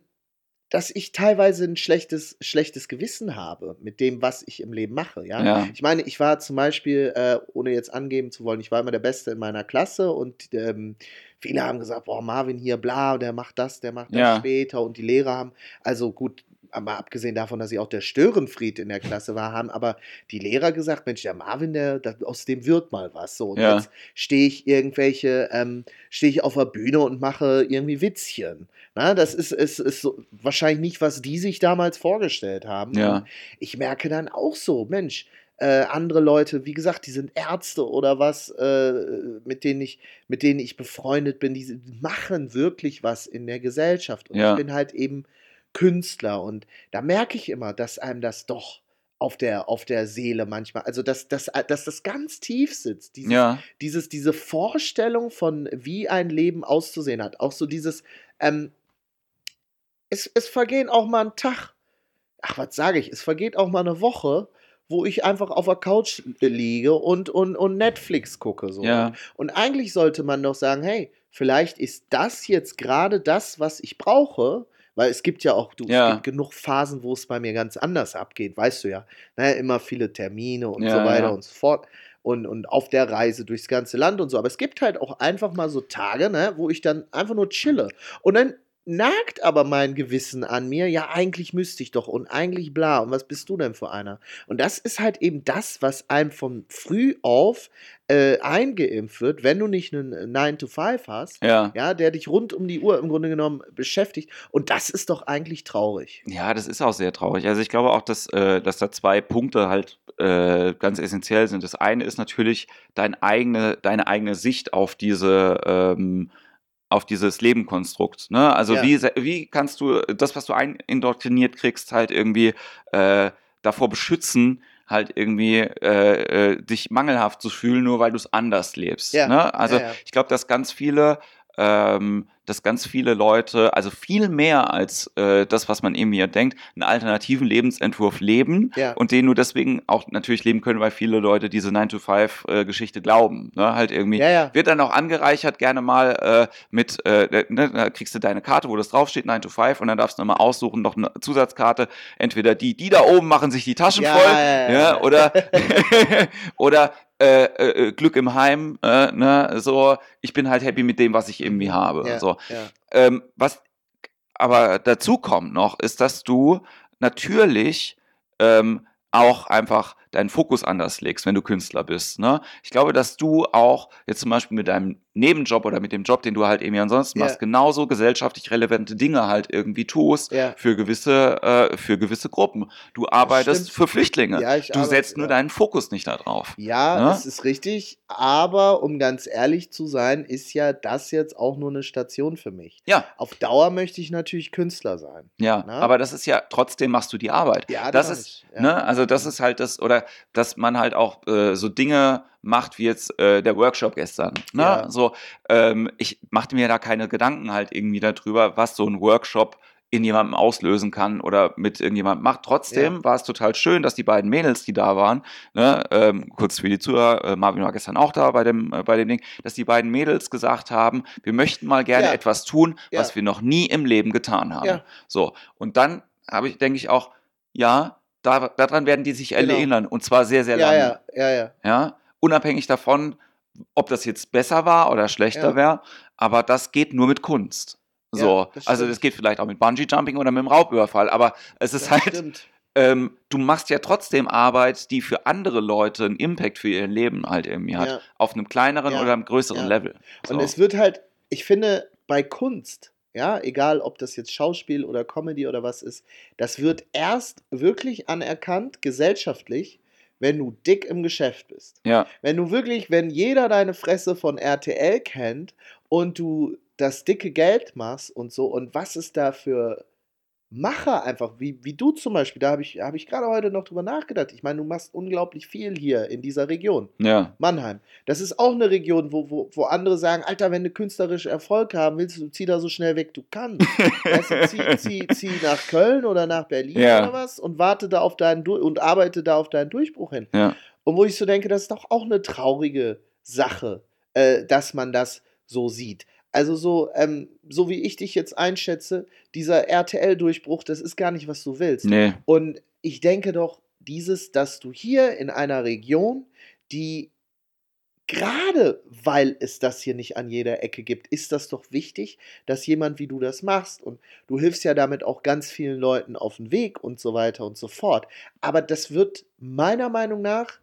dass ich teilweise ein schlechtes, schlechtes Gewissen habe mit dem, was ich im Leben mache. Ja? ja, Ich meine, ich war zum Beispiel, äh, ohne jetzt angeben zu wollen, ich war immer der Beste in meiner Klasse und ähm, viele haben gesagt, boah, Marvin hier, bla, der macht das, der macht das Ja. später und die Lehrer haben, also gut, aber abgesehen davon, dass ich auch der Störenfried in der Klasse war, haben aber die Lehrer gesagt, Mensch, der Marvin, der, der aus dem wird mal was. So, und Ja. jetzt stehe ich irgendwelche, ähm, stehe ich auf der Bühne und mache irgendwie Witzchen. Na, das ist, ist, ist so, wahrscheinlich nicht, was die sich damals vorgestellt haben. Ja. Ich merke dann auch so, Mensch, äh, andere Leute, wie gesagt, die sind Ärzte oder was, äh, mit denen ich, mit denen ich befreundet bin, die machen wirklich was in der Gesellschaft. Und Ja. ich bin halt eben Künstler und da merke ich immer, dass einem das doch auf der, auf der Seele manchmal, also dass, dass, dass das ganz tief sitzt, dieses, ja, dieses, diese Vorstellung von, wie ein Leben auszusehen hat. Auch so dieses, ähm, es, es vergehen auch mal ein Tag, ach, was sage ich, es vergeht auch mal eine Woche, wo ich einfach auf der Couch liege und, und, und Netflix gucke. So. ja, Und eigentlich sollte man doch sagen, hey, vielleicht ist das jetzt gerade das, was ich brauche, weil es gibt ja auch, du, Ja. es gibt genug Phasen, wo es bei mir ganz anders abgeht, weißt du ja. Naja, immer viele Termine und Ja, so weiter ja. und so fort. Und, und auf der Reise durchs ganze Land und so. Aber es gibt halt auch einfach mal so Tage, ne, wo ich dann einfach nur chille. Und dann nagt aber mein Gewissen an mir, ja, eigentlich müsste ich doch und eigentlich bla. Und was bist du denn für einer? Und das ist halt eben das, was einem von früh auf äh, eingeimpft wird, wenn du nicht einen 9 to 5 hast, ja. ja, der dich rund um die Uhr im Grunde genommen beschäftigt. Und das ist doch eigentlich traurig. Ja, das ist auch sehr traurig. Also ich glaube auch, dass, äh, dass da zwei Punkte halt äh, ganz essentiell sind. Das eine ist natürlich dein eigene, deine eigene Sicht auf diese ähm, auf dieses Lebenkonstrukt. Ne? Also Ja. wie, wie kannst du das, was du indoktriniert kriegst, halt irgendwie äh, davor beschützen, halt irgendwie äh, äh, dich mangelhaft zu fühlen, nur weil du es anders lebst. Ja. Ne? Also ja. ich glaube, dass ganz viele ähm, dass ganz viele Leute, also viel mehr als äh, das, was man eben hier denkt, einen alternativen Lebensentwurf leben Ja. und den nur deswegen auch natürlich leben können, weil viele Leute diese 9-to-5-Geschichte glauben. Ne? Halt irgendwie. Ja, ja. Wird dann auch angereichert gerne mal äh, mit, äh, ne, da kriegst du deine Karte, wo das draufsteht, 9 to 5, und dann darfst du nochmal aussuchen, noch eine Zusatzkarte. Entweder die, die da oben machen sich die Taschen voll, ja. oder, [laughs] oder äh, äh, Glück im Heim, äh, ne, so, ich bin halt happy mit dem, was ich irgendwie habe. Ja, So. ja. Ähm, was aber dazu kommt noch, ist, dass du natürlich ähm, auch einfach deinen Fokus anders legst, wenn du Künstler bist. Ne? Ich glaube, dass du auch jetzt zum Beispiel mit deinem Nebenjob oder mit dem Job, den du halt irgendwie ansonsten machst, genauso gesellschaftlich relevante Dinge halt irgendwie tust Ja. für gewisse, äh, für gewisse Gruppen. Du arbeitest für Flüchtlinge. Ja, du arbeite- setzt nur ja. deinen Fokus nicht darauf. Ja, Ne? das ist richtig. Aber um ganz ehrlich zu sein, ist ja das jetzt auch nur eine Station für mich. Ja, Auf Dauer möchte ich natürlich Künstler sein. ja. Na? Aber das ist ja, trotzdem machst du die Arbeit. Ja, das mach ist, ja. ne, also das ist halt das, oder dass man halt auch äh, so Dinge macht wie jetzt äh, der Workshop gestern. Ne? Ja. So, ähm, ich machte mir da keine Gedanken halt irgendwie darüber, was so ein Workshop in jemandem auslösen kann oder mit irgendjemandem macht. Trotzdem war es total schön, dass die beiden Mädels, die da waren, ne, ähm, kurz für die Zuhörer, äh, Marvin war gestern auch da bei dem, äh, bei dem Ding, dass die beiden Mädels gesagt haben, wir möchten mal gerne Ja. etwas tun, Ja. was wir noch nie im Leben getan haben. Ja. So, und dann habe ich, denke ich auch, ja, da, daran werden die sich Genau. erinnern und zwar sehr, sehr Ja, lange. ja, ja, ja. Ja, unabhängig davon, ob das jetzt besser war oder schlechter Ja. wäre, aber das geht nur mit Kunst. Ja, So, das also das geht vielleicht auch mit Bungee Jumping oder mit dem Raubüberfall, aber es ist Das halt, ähm, du machst ja trotzdem Arbeit, die für andere Leute einen Impact für ihr Leben halt irgendwie hat, Ja. auf einem kleineren Ja. oder einem größeren Ja. Level. So. Und es wird halt, ich finde, bei Kunst, ja, egal ob das jetzt Schauspiel oder Comedy oder was ist, das wird erst wirklich anerkannt, gesellschaftlich, wenn du dick im Geschäft bist. ja, Wenn du wirklich, wenn jeder deine Fresse von RTL kennt und du das dicke Geld machst und so, und was ist da für Macher einfach, wie, wie du zum Beispiel, da habe ich, hab ich gerade heute noch drüber nachgedacht. Ich meine, du machst unglaublich viel hier in dieser Region. ja, Mannheim. Das ist auch eine Region, wo, wo, wo andere sagen, Alter, wenn du künstlerisch Erfolg haben willst, du zieh da so schnell weg, du kannst. [laughs] weißt du, zieh, zieh, zieh nach Köln oder nach Berlin Ja. oder was und warte da auf deinen Du- und arbeite da auf deinen Durchbruch hin. ja, Und wo ich so denke, das ist doch auch eine traurige Sache, äh, dass man das so sieht. Also so, ähm, so wie ich dich jetzt einschätze, dieser RTL-Durchbruch, das ist gar nicht, was du willst. nee, Und ich denke doch, dieses, dass du hier in einer Region, die gerade weil es das hier nicht an jeder Ecke gibt, ist das doch wichtig, dass jemand wie du das machst. Und du hilfst ja damit auch ganz vielen Leuten auf den Weg und so weiter und so fort. Aber das wird meiner Meinung nach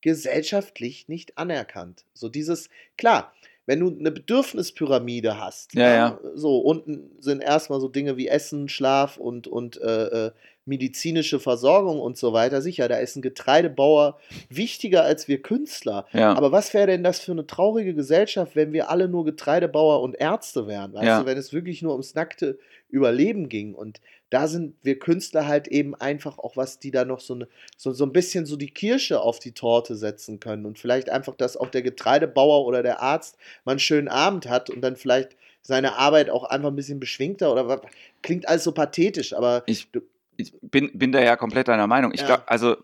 gesellschaftlich nicht anerkannt. So dieses, klar, wenn du eine Bedürfnispyramide hast, Ja, ja. so unten sind erstmal so Dinge wie Essen, Schlaf und, und äh, äh, medizinische Versorgung und so weiter. Sicher, da ist ein Getreidebauer wichtiger als wir Künstler. ja, Aber was wäre denn das für eine traurige Gesellschaft, wenn wir alle nur Getreidebauer und Ärzte wären? Weißt du, wenn es wirklich nur ums nackte Überleben ging. Und da sind wir Künstler halt eben einfach auch was, die da noch so, eine, so, so ein bisschen so die Kirsche auf die Torte setzen können. Und vielleicht einfach, dass auch der Getreidebauer oder der Arzt mal einen schönen Abend hat und dann vielleicht seine Arbeit auch einfach ein bisschen beschwingter oder was. Klingt alles so pathetisch, aber ich, ich bin, bin da ja komplett deiner Meinung. Ich Ja. glaube, also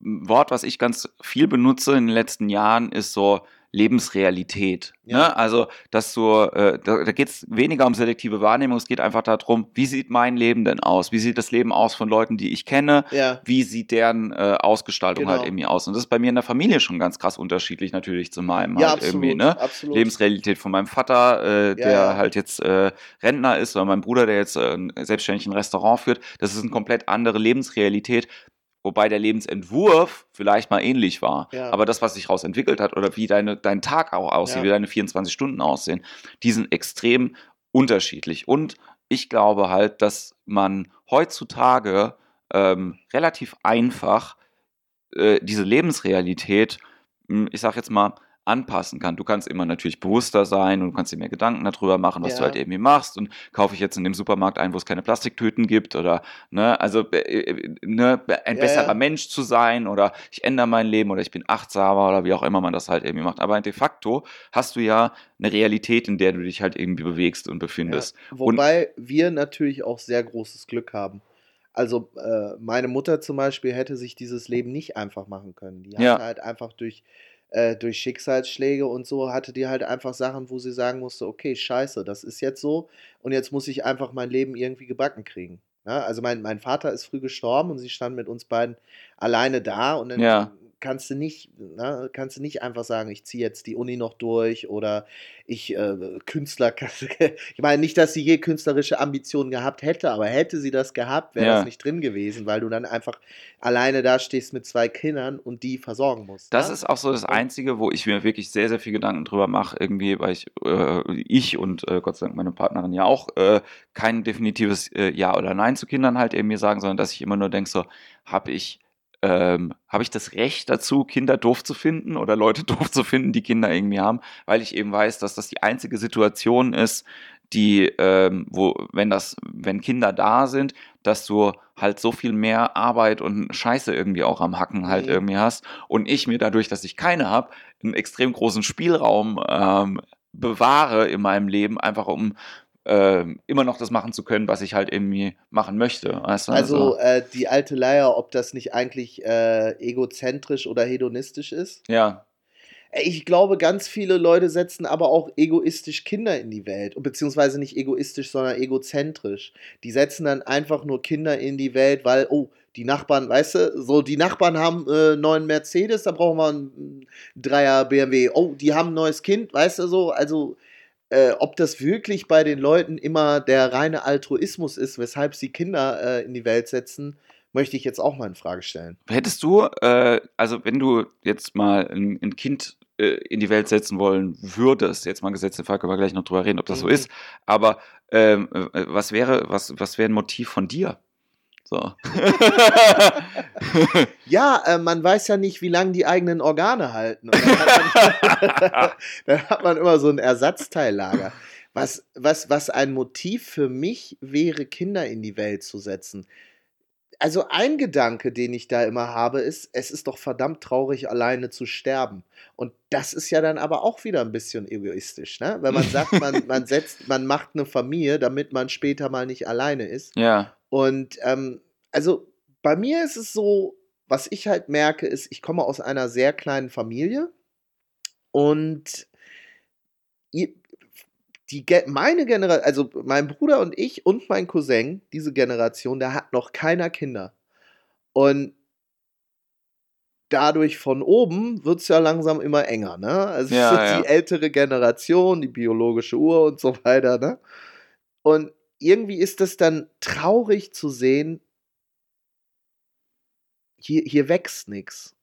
Wort, was ich ganz viel benutze in den letzten Jahren, ist so Lebensrealität. Ja. Ne? Also, dass du, äh, da, da geht es weniger um selektive Wahrnehmung, es geht einfach darum, wie sieht mein Leben denn aus? Wie sieht das Leben aus von Leuten, die ich kenne? ja. Wie sieht deren äh, Ausgestaltung Genau. halt irgendwie aus? Und das ist bei mir in der Familie schon ganz krass unterschiedlich natürlich zu meinem Ja, halt absolut. irgendwie, ne? absolut. Lebensrealität von meinem Vater, äh, der halt jetzt äh, Rentner ist, oder mein Bruder, der jetzt äh, selbstständig ein Restaurant führt. Das ist eine komplett andere Lebensrealität, wobei der Lebensentwurf vielleicht mal ähnlich war. Ja. Aber das, was sich daraus entwickelt hat oder wie deine, dein Tag auch aussieht, Ja. wie deine 24 Stunden aussehen, die sind extrem unterschiedlich. Und ich glaube halt, dass man heutzutage ähm, relativ einfach äh, diese Lebensrealität, mh, ich sag jetzt mal, anpassen kann. Du kannst immer natürlich bewusster sein und du kannst dir mehr Gedanken darüber machen, was Ja. du halt irgendwie machst und kaufe ich jetzt in dem Supermarkt ein, wo es keine Plastiktüten gibt oder ne, also äh, äh, ne, ein Ja, besserer ja. Mensch zu sein oder ich ändere mein Leben oder ich bin achtsamer oder wie auch immer man das halt irgendwie macht. Aber de facto hast du ja eine Realität, in der du dich halt irgendwie bewegst und befindest. Wobei wir natürlich auch sehr großes Glück haben. Also äh, meine Mutter zum Beispiel hätte sich dieses Leben nicht einfach machen können. Die hatte halt einfach durch, äh, durch Schicksalsschläge und so, hatte die halt einfach Sachen, wo sie sagen musste, okay, scheiße, das ist jetzt so und jetzt muss ich einfach mein Leben irgendwie gebacken kriegen. Ja, also mein, mein Vater ist früh gestorben und sie stand mit uns beiden alleine da und dann Ja. Kannst du nicht, ne, kannst du nicht einfach sagen, ich ziehe jetzt die Uni noch durch oder ich äh, Künstler. [laughs] ich meine nicht, dass sie je künstlerische Ambitionen gehabt hätte, aber hätte sie das gehabt, wäre Ja. das nicht drin gewesen, weil du dann einfach alleine da stehst mit zwei Kindern und die versorgen musst. Das ne? ist auch so das Einzige, wo ich mir wirklich sehr, sehr viel Gedanken drüber mache, irgendwie, weil ich, äh, ich und äh, Gott sei Dank meine Partnerin ja auch äh, kein definitives äh, Ja oder Nein zu Kindern halt eben mir sagen, sondern dass ich immer nur denke, so, habe ich, ähm, habe ich das Recht dazu, Kinder doof zu finden oder Leute [laughs] doof zu finden, die Kinder irgendwie haben, weil ich eben weiß, dass das die einzige Situation ist, die, ähm, wo, wenn das, wenn Kinder da sind, dass du halt so viel mehr Arbeit und Scheiße irgendwie auch am Hacken halt Mhm. irgendwie hast und ich mir dadurch, dass ich keine habe, einen extrem großen Spielraum ähm, bewahre in meinem Leben, einfach um ähm, immer noch das machen zu können, was ich halt irgendwie machen möchte. Weißt du? Also äh, die alte Leier, ob das nicht eigentlich äh, egozentrisch oder hedonistisch ist? ja, Ich glaube, ganz viele Leute setzen aber auch egoistisch Kinder in die Welt. Beziehungsweise nicht egoistisch, sondern egozentrisch. Die setzen dann einfach nur Kinder in die Welt, weil, oh, die Nachbarn, weißt du, so, die Nachbarn haben äh, neuen Mercedes, da brauchen wir einen Dreier BMW. Oh, die haben ein neues Kind, weißt du so. Also, äh, ob das wirklich bei den Leuten immer der reine Altruismus ist, weshalb sie Kinder äh, in die Welt setzen, möchte ich jetzt auch mal in Frage stellen. Hättest du, äh, also wenn du jetzt mal ein, ein Kind äh, in die Welt setzen wollen würdest, jetzt mal gesetzte Fall, können wir gleich noch drüber reden, ob das so Mhm. ist, aber ähm, äh, was wäre, was, was wäre ein Motiv von dir? So. [laughs] Ja, äh, man weiß ja nicht, wie lange die eigenen Organe halten. Dann, hat man, [laughs] [laughs] dann hat man immer so ein Ersatzteillager. Was, was, was ein Motiv für mich wäre, Kinder in die Welt zu setzen. Also ein Gedanke, den ich da immer habe, ist, es ist doch verdammt traurig, alleine zu sterben. Und das ist ja dann aber auch wieder ein bisschen egoistisch, ne? Wenn man sagt, man, man setzt, man macht eine Familie, damit man später mal nicht alleine ist. ja, Und ähm, also bei mir ist es so, was ich halt merke, ist, ich komme aus einer sehr kleinen Familie und die, meine Generation, also mein Bruder und ich und mein Cousin, diese Generation, da hat noch keiner Kinder. Und dadurch von oben wird es ja langsam immer enger, ne? Also Ja, ja. die ältere Generation, die biologische Uhr und so weiter, ne? Und irgendwie ist es dann traurig zu sehen, hier, hier wächst nichts.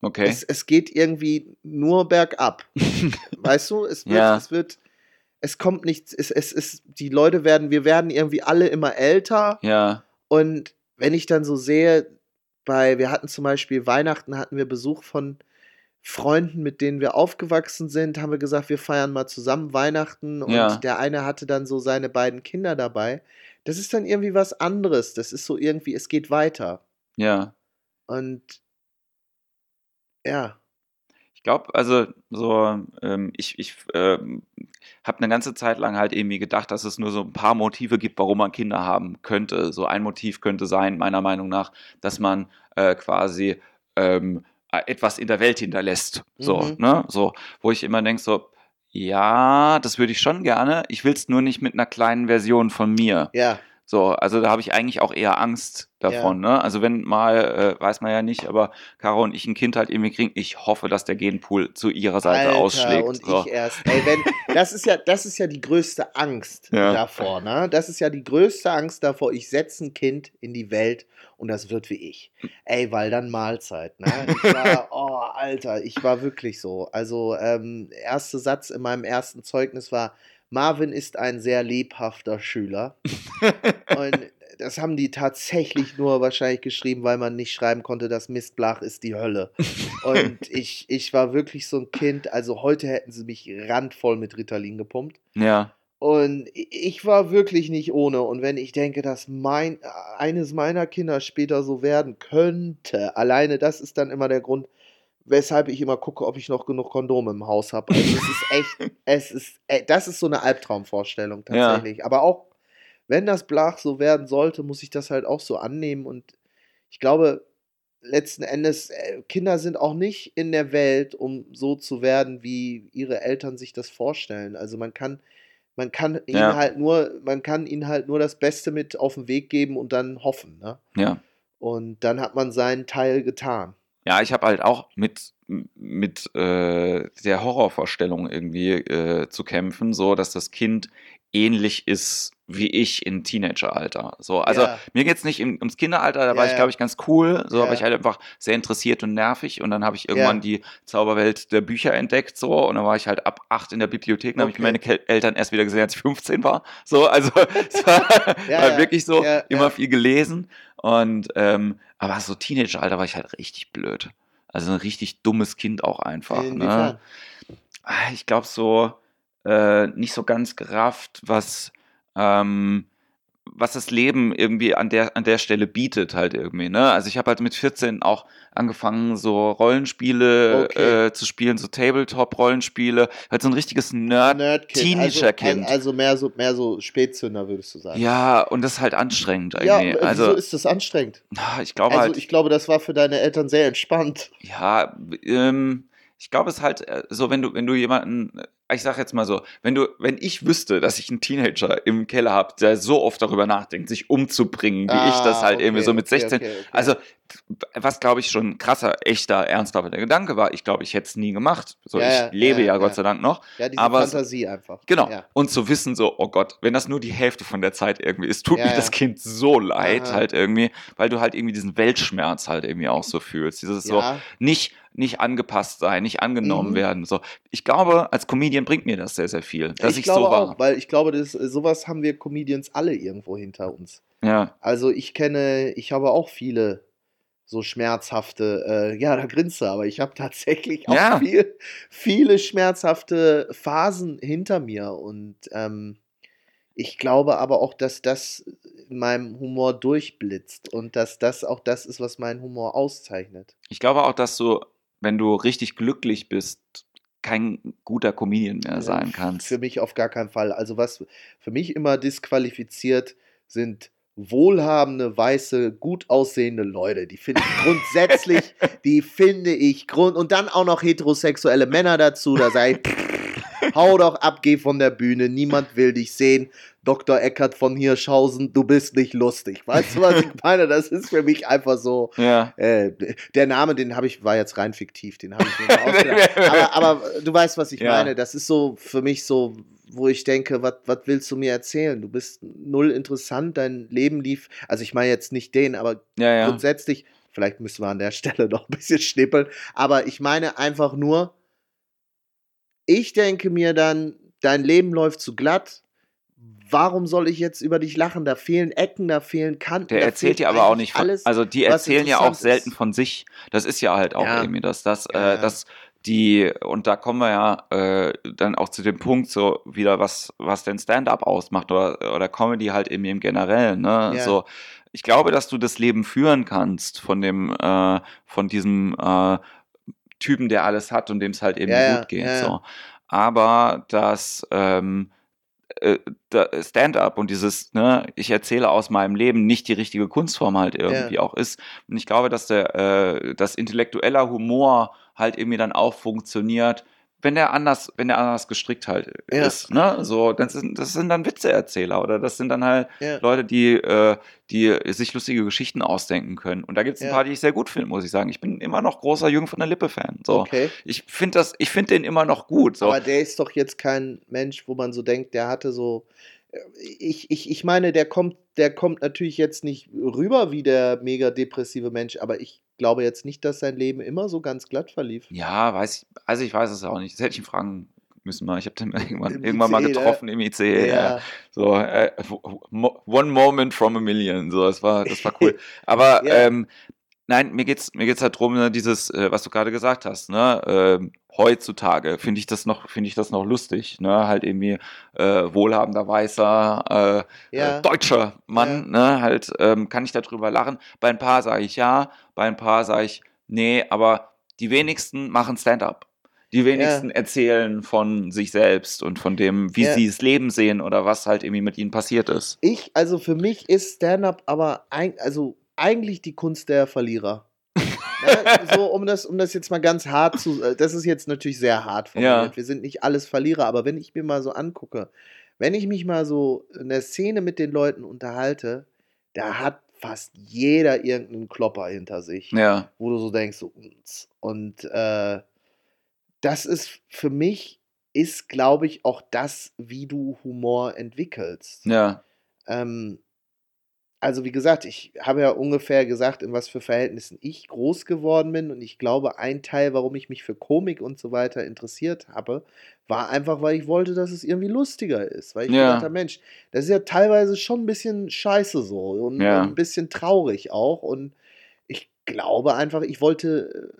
okay. Es, es geht irgendwie nur bergab. [laughs] weißt du, es wird, Ja. es wird, es kommt nichts, es, es ist, die Leute werden, wir werden irgendwie alle immer älter. ja, Und wenn ich dann so sehe, bei, wir hatten zum Beispiel Weihnachten, hatten wir Besuch von Freunden, mit denen wir aufgewachsen sind, haben wir gesagt, wir feiern mal zusammen Weihnachten und Ja. der eine hatte dann so seine beiden Kinder dabei. Das ist dann irgendwie was anderes. Das ist so irgendwie, es geht weiter. ja. Und ja, Ich glaube, also so, ähm, ich, ich ähm, habe eine ganze Zeit lang halt irgendwie gedacht, dass es nur so ein paar Motive gibt, warum man Kinder haben könnte. So ein Motiv könnte sein, meiner Meinung nach, dass man äh, quasi ähm, äh, etwas in der Welt hinterlässt. So, Mhm. ne? So, wo ich immer denke, so, ja, das würde ich schon gerne. Ich will es nur nicht mit einer kleinen Version von mir. ja, So, also da habe ich eigentlich auch eher Angst davon. Ne? Also wenn mal, äh, weiß man ja nicht, aber Caro und ich ein Kind halt irgendwie kriegen, ich hoffe, dass der Genpool zu ihrer Seite Alter, ausschlägt. und so. ich erst. Ey, wenn, das ist ja, das ist ja die größte Angst Ja. davor, ne? Das ist ja die größte Angst davor. Ich setze ein Kind in die Welt und das wird wie ich. Ey, weil dann Mahlzeit, ne? Ich war, [laughs] oh, Alter, ich war wirklich so. Also, ähm, erster Satz in meinem ersten Zeugnis war, Marvin ist ein sehr lebhafter Schüler. [laughs] Und das haben die tatsächlich nur wahrscheinlich geschrieben, weil man nicht schreiben konnte, dass Mistblach ist die Hölle. Und [laughs] ich, ich war wirklich so ein Kind, also heute hätten sie mich randvoll mit Ritalin gepumpt. Ja, Und ich war wirklich nicht ohne. Und wenn ich denke, dass mein, eines meiner Kinder später so werden könnte, alleine das ist dann immer der Grund, weshalb ich immer gucke, ob ich noch genug Kondome im Haus habe. Also es ist echt, [laughs] es ist, äh, das ist so eine Albtraumvorstellung Ja. tatsächlich. Aber auch, wenn das Blach so werden sollte, muss ich das halt auch so annehmen. Und ich glaube, letzten Endes, äh, Kinder sind auch nicht in der Welt, um so zu werden, wie ihre Eltern sich das vorstellen. Also man kann, man kann ihnen Ja. halt nur, man kann ihnen halt nur das Beste mit auf den Weg geben und dann hoffen, ne? ja. Und dann hat man seinen Teil getan. Ja, ich habe halt auch mit, mit äh, der Horrorvorstellung irgendwie äh, zu kämpfen, so dass das Kind ähnlich ist wie ich in Teenageralter. So, also Ja. mir geht's nicht im, ums Kinderalter, da Ja, war ich, glaube ich, ganz cool. So, Ja. aber ich halt einfach sehr interessiert und nervig. Und dann habe ich irgendwann die Zauberwelt der Bücher entdeckt. So, und dann war ich halt ab acht in der Bibliothek. Dann habe ich Okay. meine Kel Eltern erst wieder gesehen, als ich 15 war. So, also [laughs] es war, war wirklich so, immer viel gelesen. Und ähm, aber so Teenageralter war ich halt richtig blöd. Also ein richtig dummes Kind auch einfach. Ne? Ah, Ich glaube so äh, nicht so ganz gerafft, was ähm, was das Leben irgendwie an der an der Stelle bietet halt irgendwie. Ne? Also ich habe halt mit 14 auch angefangen so Rollenspiele Okay. äh, zu spielen, so Tabletop-Rollenspiele. Halt so ein richtiges Nerd. Nerdkind. Teenagerkind. Also, also mehr so mehr so Spätzünder würdest du sagen. Ja, und das ist halt anstrengend Ja, irgendwie. äh, also wieso ist das anstrengend? ah, ich glaube Also halt. ich glaube, das war für deine Eltern sehr entspannt. Ja, ähm, ich glaube es ist halt äh, so, wenn du, wenn du jemanden, ich sag jetzt mal so, wenn du, wenn ich wüsste, dass ich einen Teenager im Keller habe, der so oft darüber nachdenkt, sich umzubringen, wie ich das halt Ah, irgendwie okay, so mit okay, 16. okay, okay. Also, was glaube ich schon ein krasser, echter, ernsthafter Gedanke war, ich glaube, ich hätte es nie gemacht. So, Ja, ich ja, lebe ja, ja, ja. Gott sei Dank noch. ja, diese aber Fantasie einfach. Genau. Ja. Und zu wissen so, oh Gott, wenn das nur die Hälfte von der Zeit irgendwie ist, tut Ja, mir ja. das Kind so leid Aha. halt irgendwie, weil du halt irgendwie diesen Weltschmerz halt irgendwie auch so fühlst. Dieses so, Ja. nicht, nicht angepasst sein, nicht angenommen Mhm. werden. So, ich glaube, als Comedian bringt mir das sehr, sehr viel, dass ich, ich glaube so war. auch, weil ich glaube, das, sowas haben wir Comedians alle irgendwo hinter uns. Ja, Also ich kenne, ich habe auch viele so schmerzhafte, äh, ja, da grinst du, aber ich habe tatsächlich auch Ja. viel, viele schmerzhafte Phasen hinter mir und ähm, ich glaube aber auch, dass das in meinem Humor durchblitzt und dass das auch das ist, was meinen Humor auszeichnet. ich glaube auch, dass du, wenn du richtig glücklich bist, kein guter Comedian mehr sein Äh, kannst. Für mich auf gar keinen Fall. Also was für mich immer disqualifiziert sind wohlhabende, weiße, gut aussehende Leute. Die finde ich grundsätzlich, [laughs] die finde ich grund und dann auch noch heterosexuelle Männer dazu. Da sei [laughs] hau doch ab, geh von der Bühne, niemand will dich sehen. Dr. Eckert von Hirschhausen, du bist nicht lustig. Weißt du, was ich meine? Das ist für mich einfach so. Ja. Äh, der Name, den habe ich, war jetzt rein fiktiv, den habe ich mir ausgedacht. [laughs] aber, aber du weißt, was ich Ja. meine. Das ist so für mich so, wo ich denke, was willst du mir erzählen? Du bist null interessant, dein Leben lief, also ich meine jetzt nicht den, aber ja. grundsätzlich, vielleicht müssen wir an der Stelle noch ein bisschen schnippeln, aber ich meine einfach nur, ich denke mir dann, dein Leben läuft zu glatt. Warum soll ich jetzt über dich lachen? Da fehlen Ecken, da fehlen Kanten. Der erzählt ja aber auch nicht von, alles. also die erzählen ja auch selten ist. von sich. Das ist ja halt auch Ja. irgendwie das, das, Ja. äh, das die, und da kommen wir ja äh, dann auch zu dem Punkt so wieder, was, was denn Stand-up ausmacht oder, oder Comedy halt eben im Generellen, ne? Ja. So, ich glaube, dass du das Leben führen kannst von dem, äh, von diesem äh, Typen, der alles hat und dem es halt eben Ja, gut geht. ja, ja. So. Aber das ähm, äh, Stand-up und dieses, ne, ich erzähle aus meinem Leben, nicht die richtige Kunstform halt irgendwie auch ist. Und ich glaube, dass der, äh, dass intellektueller Humor halt irgendwie dann auch funktioniert, wenn der anders, wenn der anders gestrickt halt Ja. ist, ne, so, das sind, das sind dann Witzeerzähler oder das sind dann halt Ja. Leute, die, äh, die sich lustige Geschichten ausdenken können. Und da gibt es ein Ja. paar, die ich sehr gut finde, muss ich sagen. Ich bin immer noch großer Jürgen von der Lippe-Fan. So. Okay. Ich finde das, ich finde den immer noch gut. So. Aber der ist doch jetzt kein Mensch, wo man so denkt, der hatte so. äh, Ich, ich, ich meine, der kommt, der kommt natürlich jetzt nicht rüber wie der mega depressive Mensch, aber ich glaube jetzt nicht, dass sein Leben immer so ganz glatt verlief. Ja, weiß ich, also ich weiß es auch nicht. Das hätte ich ihn fragen müssen mal. Ich habe den irgendwann, Im irgendwann mal ICE, ne? getroffen im ICE. Ja. So, äh, one moment from a million. So, das war, das war cool. [laughs] Aber Ja. ähm, nein, mir geht's, mir geht's halt drum, ne, dieses, äh, was du gerade gesagt hast, ne? Ähm, heutzutage finde ich das noch, finde ich das noch lustig, ne? Halt irgendwie äh, wohlhabender weißer äh, Ja. äh, deutscher Mann, ne? Halt ähm, kann ich darüber lachen. Bei ein paar sage ich ja, bei ein paar sage ich nee, aber die wenigsten machen Stand-up. Die wenigsten erzählen von sich selbst und von dem, wie Ja. sie das Leben sehen oder was halt irgendwie mit ihnen passiert ist. Ich, also für mich ist Stand-up aber ein, also eigentlich die Kunst der Verlierer. So, um das, um das jetzt mal ganz hart zu, äh, das ist jetzt natürlich sehr hart formuliert. Ja. Wir sind nicht alles Verlierer, aber wenn ich mir mal so angucke, wenn ich mich mal so in der Szene mit den Leuten unterhalte, da hat fast jeder irgendeinen Klopper hinter sich, Ja. wo du so denkst, so, und äh, das ist für mich, ist glaube ich auch das, wie du Humor entwickelst. Ja. Ähm, also wie gesagt, ich habe ja ungefähr gesagt, in was für Verhältnissen ich groß geworden bin. Und ich glaube, ein Teil, warum ich mich für Komik und so weiter interessiert habe, war einfach, weil ich wollte, dass es irgendwie lustiger ist. Weil ich Ja. gedacht habe, Mensch, das ist ja teilweise schon ein bisschen scheiße so und, Ja. und ein bisschen traurig auch. Und ich glaube einfach, ich wollte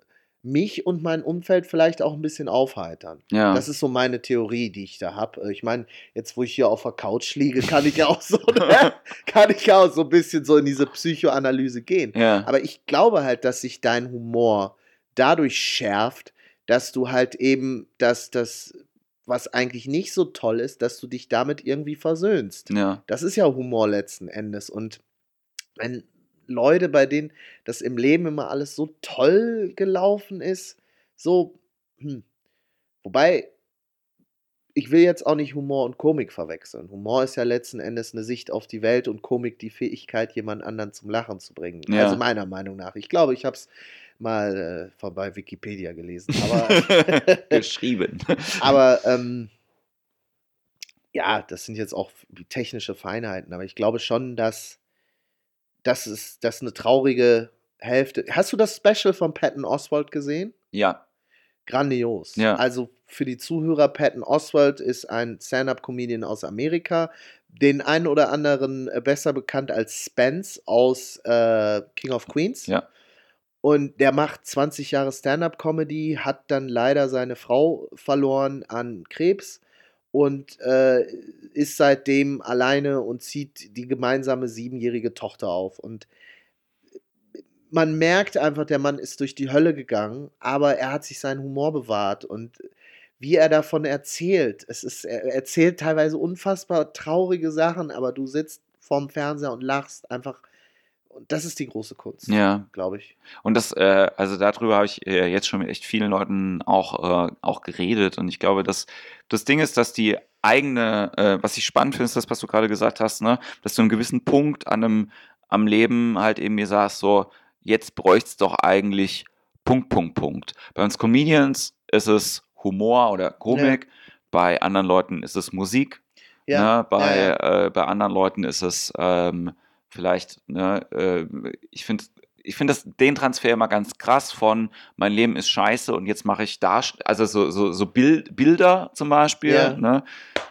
mich und mein Umfeld vielleicht auch ein bisschen aufheitern. Ja. Das ist so meine Theorie, die ich da habe. Ich meine, jetzt wo ich hier auf der Couch liege, kann ich ja auch so, [laughs] ne, kann ich auch so ein bisschen so in diese Psychoanalyse gehen. ja. Aber ich glaube halt, dass sich dein Humor dadurch schärft, dass du halt eben, dass das, was eigentlich nicht so toll ist, dass du dich damit irgendwie versöhnst. Ja. Das ist ja Humor letzten Endes. Und wenn Leute, bei denen das im Leben immer alles so toll gelaufen ist, so, hm. wobei, ich will jetzt auch nicht Humor und Komik verwechseln. Humor ist ja letzten Endes eine Sicht auf die Welt und Komik die Fähigkeit, jemand anderen zum Lachen zu bringen. Ja. Also meiner Meinung nach. Ich glaube, ich habe es mal äh, bei Wikipedia gelesen. Aber [laughs] Geschrieben. [laughs] aber ähm, ja, das sind jetzt auch technische Feinheiten, aber ich glaube schon, dass das ist das eine traurige Hälfte. Hast du das Special von Patton Oswald gesehen? Ja. Grandios. Ja. Also für die Zuhörer, Patton Oswald ist ein Stand-up-Comedian aus Amerika, den einen oder anderen äh, besser bekannt als Spence aus äh, King of Queens. Ja. Und der macht 20 Jahre Stand-up-Comedy, hat dann leider seine Frau verloren an Krebs und äh, ist seitdem alleine und zieht die gemeinsame siebenjährige Tochter auf. Und man merkt einfach, der Mann ist durch die Hölle gegangen, aber er hat sich seinen Humor bewahrt und wie er davon erzählt. Es ist, er erzählt teilweise unfassbar traurige Sachen, aber du sitzt vorm Fernseher und lachst einfach. Und das ist die große Kunst, Ja. glaube ich. Und das, äh, also darüber habe ich äh, jetzt schon mit echt vielen Leuten auch, äh, auch geredet. Und ich glaube, dass das Ding ist, dass die eigene, äh, was ich spannend finde, ist das, was du gerade gesagt hast, ne, dass du einen gewissen Punkt an einem, am Leben halt eben mir sagst, so, jetzt bräuchte es doch eigentlich Punkt, Punkt, Punkt. Bei uns Comedians ist es Humor oder Komik, bei anderen Leuten ist es Musik, ne, bei, ja, ja. Äh, bei anderen Leuten ist es ähm, vielleicht, ne, äh, ich finde ich finde das den Transfer immer ganz krass von mein Leben ist scheiße und jetzt mache ich da also so so so Bild, Bilder zum Beispiel Ja. ne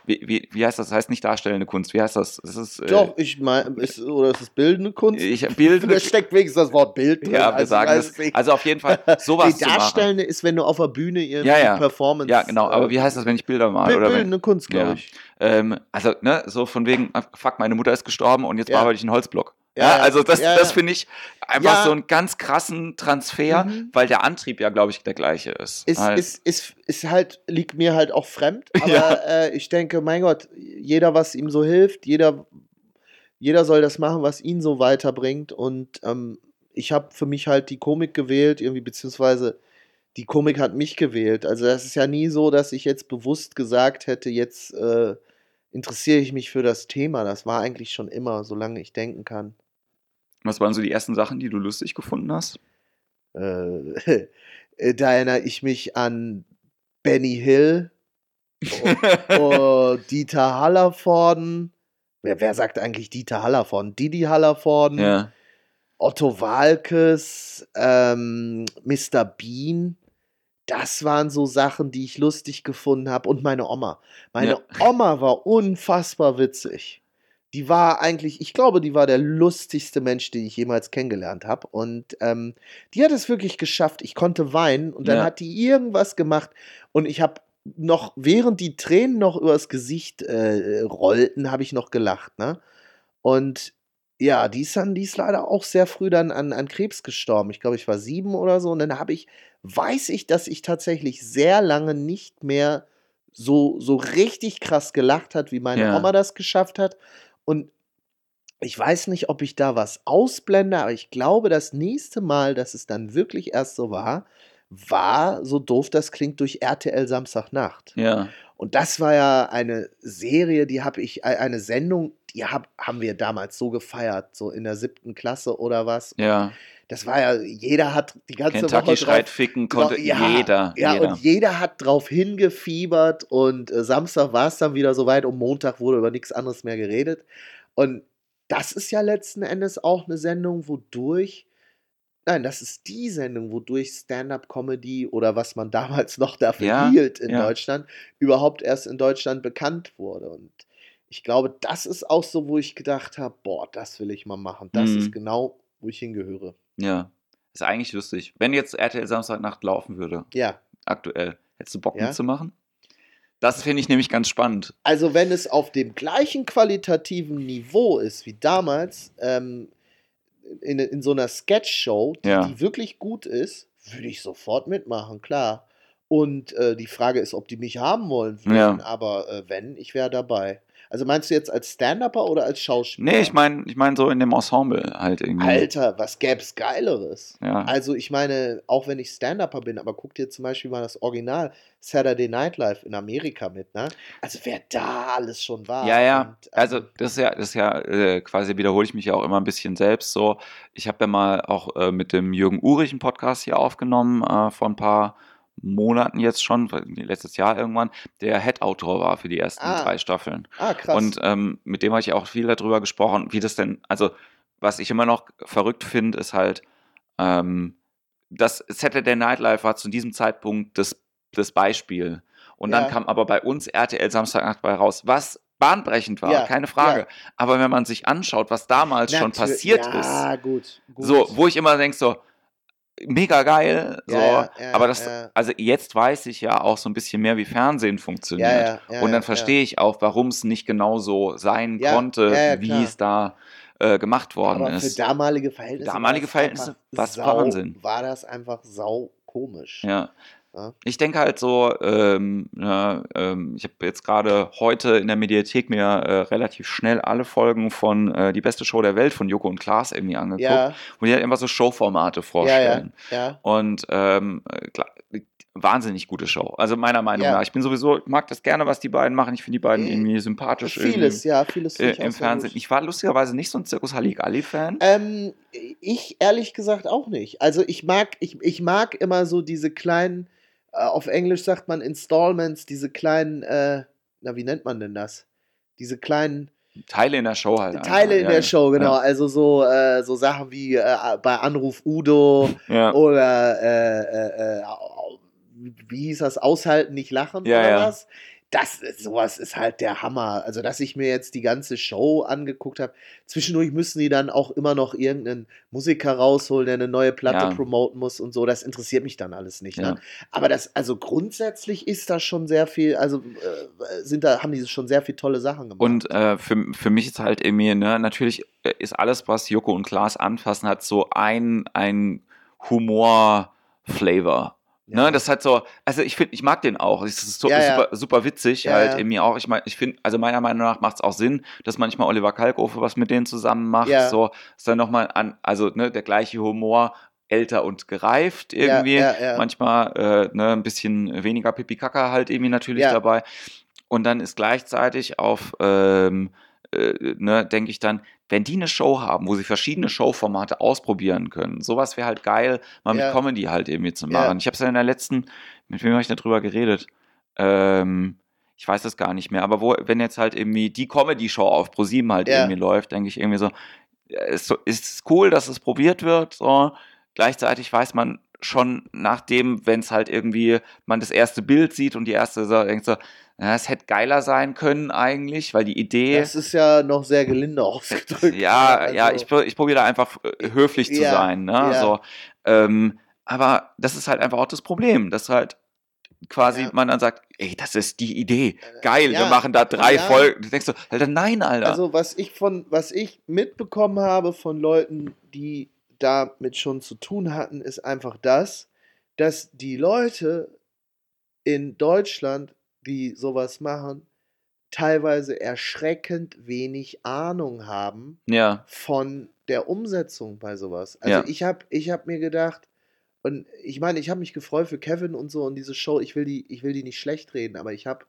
wie, wie, wie heißt das das heißt nicht darstellende Kunst wie heißt das das ist äh, Doch, ich meine, oder ist es bildende Kunst? ich Bild da steckt wenigstens das Wort Bild drin. ja wir also, sagen es also auf jeden Fall [laughs] sowas Die Darstellende ist, wenn du auf der Bühne irgendwie Ja, ja. Performance. ja genau aber wie heißt das wenn ich Bilder male Bild, oder wenn, bildende Kunst, glaube ich. ähm, also ne so von wegen ah, fuck meine Mutter ist gestorben und jetzt Ja. bearbeite ich einen Holzblock Ja, also das, Ja, das finde ich einfach Ja. so einen ganz krassen Transfer, Mhm. weil der Antrieb ja, glaube ich, der gleiche ist. Ist, halt. ist, ist, ist halt, liegt mir halt auch fremd, [laughs] aber Ja. äh, ich denke, mein Gott, jeder, was ihm so hilft, jeder, jeder soll das machen, was ihn so weiterbringt. Und ähm, ich habe für mich halt die Komik gewählt, irgendwie, beziehungsweise die Komik hat mich gewählt. Also das ist ja nie so, dass ich jetzt bewusst gesagt hätte, jetzt äh, interessiere ich mich für das Thema. Das war eigentlich schon immer, solange ich denken kann. Was waren so die ersten Sachen, die du lustig gefunden hast? Äh, [laughs] da erinnere ich mich an Benny Hill, [laughs] oh, Dieter Hallervorden. Wer, wer sagt eigentlich Dieter Hallervorden? Didi Hallervorden, ja. Otto Walkes, ähm, Mr. Bean. Das waren so Sachen, die ich lustig gefunden habe. Und meine Oma. Meine Oma war unfassbar witzig. Die war eigentlich, ich glaube, die war der lustigste Mensch, den ich jemals kennengelernt habe. Und ähm, die hat es wirklich geschafft. Ich konnte weinen und dann Ja. hat die irgendwas gemacht und ich habe noch, während die Tränen noch übers Gesicht äh, rollten, habe ich noch gelacht. Ne? Und ja, die ist dann, die ist leider auch sehr früh dann an, an Krebs gestorben. Ich glaube, ich war sieben oder so. Und dann habe ich, weiß ich, dass ich tatsächlich sehr lange nicht mehr so, so richtig krass gelacht hat, wie meine Ja. Oma das geschafft hat. Und ich weiß nicht, ob ich da was ausblende, aber ich glaube, das nächste Mal, dass es dann wirklich erst so war, war, so doof das klingt, durch RTL Samstagnacht. Ja. Und das war ja eine Serie, die habe ich, äh, eine Sendung, die hab, haben wir damals so gefeiert, so in der siebten Klasse oder was. Ja. Das war ja, jeder hat die ganze Kentucky Woche schreit drauf, ficken konnte ja, jeder. Ja, jeder. und jeder hat drauf hingefiebert und äh, Samstag war es dann wieder soweit und Montag wurde über nichts anderes mehr geredet. Und das ist ja letzten Endes auch eine Sendung, wodurch, nein, das ist die Sendung, wodurch Stand-up-Comedy oder was man [laughs] damals noch dafür Ja, hielt in ja. Deutschland, überhaupt erst in Deutschland bekannt wurde. Und ich glaube, das ist auch so, wo ich gedacht habe, boah, das will ich mal machen. Das Mhm. ist genau, wo ich hingehöre. Ja. Ist eigentlich lustig. Wenn jetzt RTL Samstagnacht laufen würde, Ja. aktuell, hättest du Bock Ja. mitzumachen? Das finde ich nämlich ganz spannend. Also wenn es auf dem gleichen qualitativen Niveau ist wie damals, ähm, in, in so einer Sketch-Show, die, Ja. die wirklich gut ist, würde ich sofort mitmachen, klar. Und äh, die Frage ist, ob die mich haben wollen würden, Ja. aber äh, wenn, ich wäre dabei. Also meinst du jetzt als Stand-Upper oder als Schauspieler? Nee, ich meine ich mein so in dem Ensemble halt irgendwie. Alter, was gäb's Geileres? Ja. Also ich meine, auch wenn ich Stand-Upper bin, aber guck dir zum Beispiel mal das Original Saturday Night Live in Amerika mit, ne? Also wer da alles schon war. Ja, ja. Und, Also das ist ja, das ist ja äh, quasi wiederhole ich mich ja auch immer ein bisschen selbst so. Ich habe ja mal auch äh, mit dem Jürgen Urich einen Podcast hier aufgenommen äh, vor ein paar Monaten jetzt schon, letztes Jahr irgendwann, der Head-Autor war für die ersten Ah. drei Staffeln. Ah, krass. Und ähm, mit dem habe ich auch viel darüber gesprochen, wie das denn, also was ich immer noch verrückt finde, ist halt, ähm, das Saturday Night Live war zu diesem Zeitpunkt das, das Beispiel. Und dann Ja. kam aber bei uns RTL Samstagnacht bei raus, was bahnbrechend war, Ja, keine Frage. ja. Aber wenn man sich anschaut, was damals schon Natür- passiert ist, gut, gut. so, wo ich immer denke, so, mega geil, so, Ja, ja, aber das, ja. also jetzt weiß ich ja auch so ein bisschen mehr, wie Fernsehen funktioniert. Und dann verstehe ich auch, warum es nicht genauso sein Ja, konnte, wie es da äh, gemacht worden aber ist. für damalige Verhältnisse. Damalige Verhältnisse war's sau- Wahnsinn. War das einfach sau komisch. Ja. Ja. Ich denke halt so, ähm, ja, ähm, ich habe jetzt gerade heute in der Mediathek mir äh, relativ schnell alle Folgen von äh, Die beste Show der Welt von Joko und Klaas irgendwie angeguckt, Ja, wo die halt einfach so Showformate vorstellen. ja. Und ähm, äh, klar, wahnsinnig gute Show. Also meiner Meinung nach. Ich bin sowieso, ich mag das gerne, was die beiden machen. Ich finde die beiden Äh, irgendwie sympathisch. Vieles, irgendwie, ja, vieles äh, im Fernsehen. Ich war lustigerweise nicht so ein Zirkus Halligalli-Fan. Ähm, ich ehrlich gesagt auch nicht. Also ich mag, ich, ich mag immer so diese kleinen, auf Englisch sagt man Installments, diese kleinen, äh, na, wie nennt man denn das? Diese kleinen Teile in der Show halt. Teile in Ja, der ja. Show, genau. Ja. Also so, äh, so Sachen wie äh, bei Anruf Udo [laughs] oder äh, äh, äh, wie hieß das, aushalten, nicht lachen oder ja. was? Das, sowas ist halt der Hammer. Also, dass ich mir jetzt die ganze Show angeguckt habe. Zwischendurch müssen die dann auch immer noch irgendeinen Musiker rausholen, der eine neue Platte Ja. promoten muss und so. Das interessiert mich dann alles nicht. Ja. Ne? Aber das, also grundsätzlich ist da schon sehr viel, also äh, sind da, haben die schon sehr viel tolle Sachen gemacht. Und äh, für, für mich ist halt irgendwie, ne, natürlich äh, ist alles, was Joko und Klaas anfassen, hat so ein, ein Humor-Flavor. Ja. Ne, das hat so, also ich finde, ich mag den auch. Es ist so, Ja, ja. super, super witzig, Ja, halt ja. irgendwie auch. Ich meine, ich finde, also meiner Meinung nach macht es auch Sinn, dass manchmal Oliver Kalkofe was mit denen zusammen macht. Ja. So, ist dann nochmal an, also ne, der gleiche Humor, älter und gereift irgendwie. Ja, ja, ja. Manchmal äh, ne, ein bisschen weniger Pipi-Kaka halt irgendwie natürlich Ja. dabei. Und dann ist gleichzeitig auf, ähm, äh, ne, denke ich dann, wenn die eine Show haben, wo sie verschiedene Showformate ausprobieren können, sowas wäre halt geil, mal Ja. mit Comedy halt irgendwie zu Ja. machen. Ich habe es ja in der letzten, mit wem habe ich da drüber geredet? Ähm, ich weiß es gar nicht mehr, aber wo, wenn jetzt halt irgendwie die Comedy-Show auf ProSieben halt Ja. irgendwie läuft, denke ich irgendwie so, ja, ist, so, ist cool, dass es probiert wird, so. Gleichzeitig weiß man schon nachdem, wenn es halt irgendwie man das erste Bild sieht und die erste so, denkt so, ja, es hätte geiler sein können eigentlich, weil die Idee Das ist ja noch sehr gelinde [laughs] ausgedrückt. ja, Also, ja, ich, ich probiere da einfach äh, höflich zu Ja, sein. Ne? ja. So, ähm, aber das ist halt einfach auch das Problem, dass halt quasi Ja. man dann sagt, ey, das ist die Idee, geil, ja, wir machen da drei ja. Folgen. Du denkst so, Alter, nein, Alter. Also was ich von, was ich mitbekommen habe von Leuten, die damit schon zu tun hatten, ist einfach das, dass die Leute in Deutschland, die sowas machen, teilweise erschreckend wenig Ahnung haben ja, von der Umsetzung bei sowas. Also Ja. ich habe ich hab mir gedacht, und ich meine, ich habe mich gefreut für Kevin und so und diese Show, ich will die, ich will die nicht schlecht reden, aber ich habe,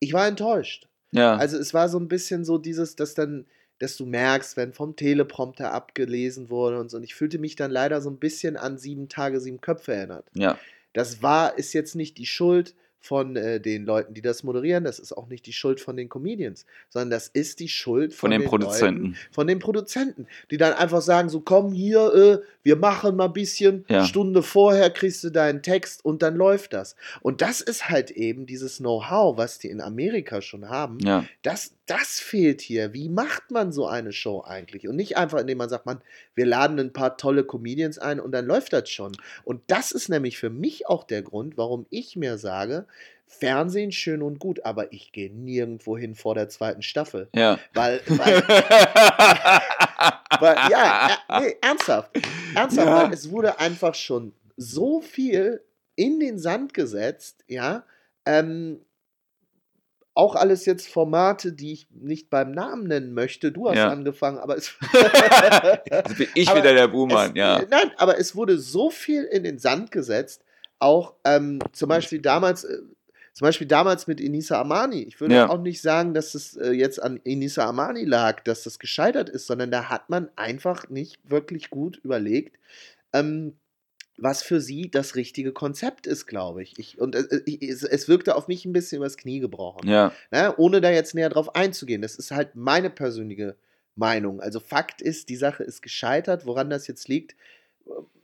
ich war enttäuscht. Ja. Also es war so ein bisschen so dieses, dass dann, dass du merkst, wenn vom Teleprompter abgelesen wurde und so. Und ich fühlte mich dann leider so ein bisschen an sieben Tage, sieben Köpfe erinnert. ja. Das war, ist jetzt nicht die Schuld von äh, den Leuten, die das moderieren. Das ist auch nicht die Schuld von den Comedians, sondern das ist die Schuld Von den Leuten, Produzenten. von den Produzenten, die dann einfach sagen: So, komm hier, äh, wir machen mal ein bisschen. Ja. Stunde vorher kriegst du deinen Text und dann läuft das. Und das ist halt eben dieses Know-how, was die in Amerika schon haben. Ja. Das, das fehlt hier. Wie macht man so eine Show eigentlich? Und nicht einfach, indem man sagt, man, wir laden ein paar tolle Comedians ein und dann läuft das schon. Und das ist nämlich für mich auch der Grund, warum ich mir sage, Fernsehen schön und gut, aber ich gehe nirgendwo hin vor der zweiten Staffel. Ja. Weil, [laughs] weil, weil ja, äh, nee, ernsthaft. Ernsthaft, Ja. weil es wurde einfach schon so viel in den Sand gesetzt, ja. Ähm, auch alles jetzt Formate, die ich nicht beim Namen nennen möchte. Du hast Ja. angefangen, aber es. [laughs] Also bin ich Aber wieder der Buhmann, ja. Nein, aber es wurde so viel in den Sand gesetzt. Auch ähm, zum Beispiel damals, äh, zum Beispiel damals mit Inisa Amani. Ich würde Ja. auch nicht sagen, dass es äh, jetzt an Inisa Amani lag, dass das gescheitert ist, sondern da hat man einfach nicht wirklich gut überlegt, ähm, was für sie das richtige Konzept ist, glaube ich. ich. Und äh, es, es wirkte auf mich ein bisschen übers Knie gebrochen. Ja. Ne? Ohne da jetzt näher drauf einzugehen. Das ist halt meine persönliche Meinung. Also Fakt ist, die Sache ist gescheitert. Woran das jetzt liegt,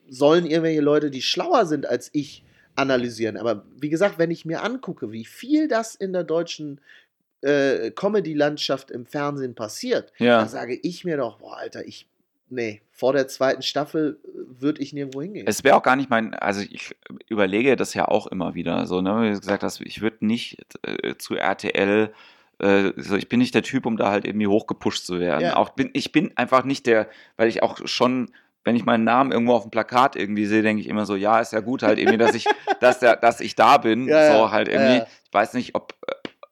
sollen irgendwelche Leute, die schlauer sind als ich, analysieren. Aber wie gesagt, wenn ich mir angucke, wie viel das in der deutschen äh, Comedy-Landschaft im Fernsehen passiert, Ja. da sage ich mir doch, boah, Alter, ich, nee, vor der zweiten Staffel würde ich nirgendwo hingehen. Es wäre auch gar nicht mein, also ich überlege das ja auch immer wieder, so, ne, wie du gesagt hast, ich würde nicht äh, zu RTL, äh, so, ich bin nicht der Typ, um da halt irgendwie hochgepusht zu werden. Ja. Auch bin, ich bin einfach nicht der, weil ich auch schon, wenn ich meinen Namen irgendwo auf dem Plakat irgendwie sehe, denke ich immer so, ja, ist ja gut halt irgendwie, dass ich, [laughs] dass der, dass ich da bin, Ja, so halt irgendwie. Ich weiß nicht, ob,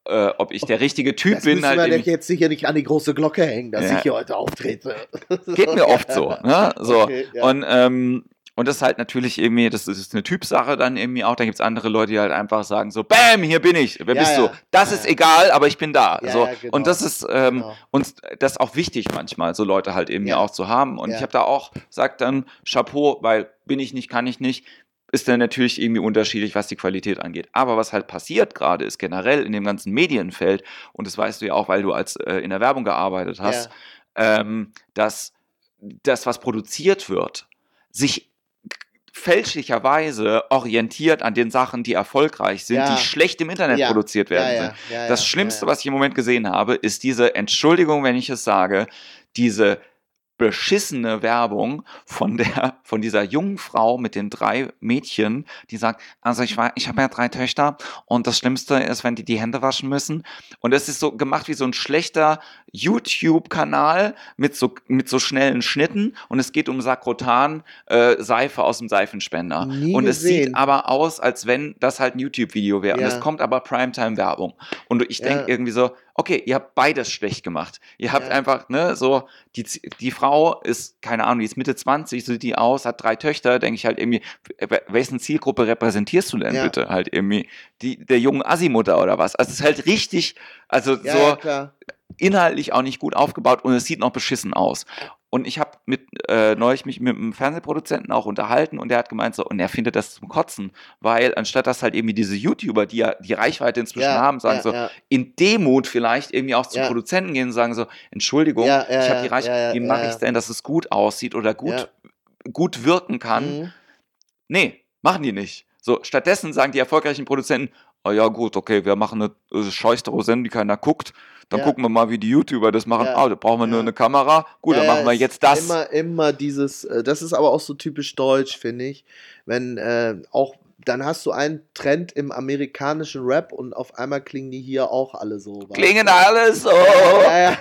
äh, ob ich der richtige Typ das bin, müssen halt irgendwie. jetzt sicher nicht an die große Glocke hängen, dass Ja. ich hier heute auftrete. [laughs] Geht mir oft so, ne? [laughs] So. Okay, ja. Und, ähm, und das ist halt natürlich irgendwie, das ist eine Typsache dann irgendwie auch. Da gibt es andere Leute, die halt einfach sagen so, Bäm, hier bin ich. Wer Ja, bist ja. du? Das Ja, ist egal, aber ich bin da. So. genau. Und das ist ähm, Genau. uns das ist auch wichtig manchmal, so Leute halt eben Ja. auch zu haben. Und ich habe da auch, sagt dann, Chapeau, weil bin ich nicht, kann ich nicht. Ist dann natürlich irgendwie unterschiedlich, was die Qualität angeht. Aber was halt passiert gerade, ist generell in dem ganzen Medienfeld, und das weißt du ja auch, weil du als äh, in der Werbung gearbeitet hast, ähm, dass das, was produziert wird, sich fälschlicherweise orientiert an den Sachen, die erfolgreich sind, Ja. die schlecht im Internet Ja. produziert werden Ja, ja, ja, Das ja, Schlimmste, ja, ja. was ich im Moment gesehen habe, ist diese Entschuldigung, wenn ich es sage, diese beschissene Werbung von der von dieser jungen Frau mit den drei Mädchen, die sagt, also ich war, ich habe ja drei Töchter und das Schlimmste ist, wenn die die Hände waschen müssen und es ist so gemacht wie so ein schlechter YouTube-Kanal mit so mit so schnellen Schnitten und es geht um Sakrotan äh, Seife aus dem Seifenspender Nie und es gesehen. sieht aber aus, als wenn das halt ein YouTube-Video wäre und Ja. es kommt aber Primetime-Werbung und ich denke Ja. irgendwie so, okay, ihr habt beides schlecht gemacht. Ihr habt Ja. einfach, ne, so, die, die Frau ist, keine Ahnung, die ist Mitte 20, sieht die aus, hat drei Töchter, denke ich halt irgendwie, wessen Zielgruppe repräsentierst du denn Ja. bitte? Halt irgendwie, die, der jungen Assi-Mutter oder was? Also es ist halt richtig, also Ja, so inhaltlich auch nicht gut aufgebaut und es sieht noch beschissen aus. Und ich habe mit äh, neulich mich mit einem Fernsehproduzenten auch unterhalten und der hat gemeint so, und er findet das zum Kotzen, weil anstatt dass halt irgendwie diese YouTuber, die ja die Reichweite inzwischen Ja, haben, sagen ja, so, ja. in Demut vielleicht irgendwie auch zu. Produzenten gehen und sagen so, Entschuldigung, ich habe die Reichweite, wie mache ich denn, dass es gut aussieht oder gut, gut wirken kann? Mhm. Nee, machen die nicht. So, stattdessen sagen die erfolgreichen Produzenten, oh ja gut, okay, wir machen eine äh, Scheißdero-Sendung, die keiner guckt, dann Ja. gucken wir mal, wie die YouTuber das machen. Ah, da brauchen wir nur eine Kamera. Gut, dann machen wir jetzt das. Immer, immer dieses, äh, das ist aber auch so typisch deutsch, finde ich. Wenn äh, auch, dann hast du einen Trend im amerikanischen Rap und auf einmal klingen die hier auch alle so. weißt Klingen du? alles so. Ja, ja,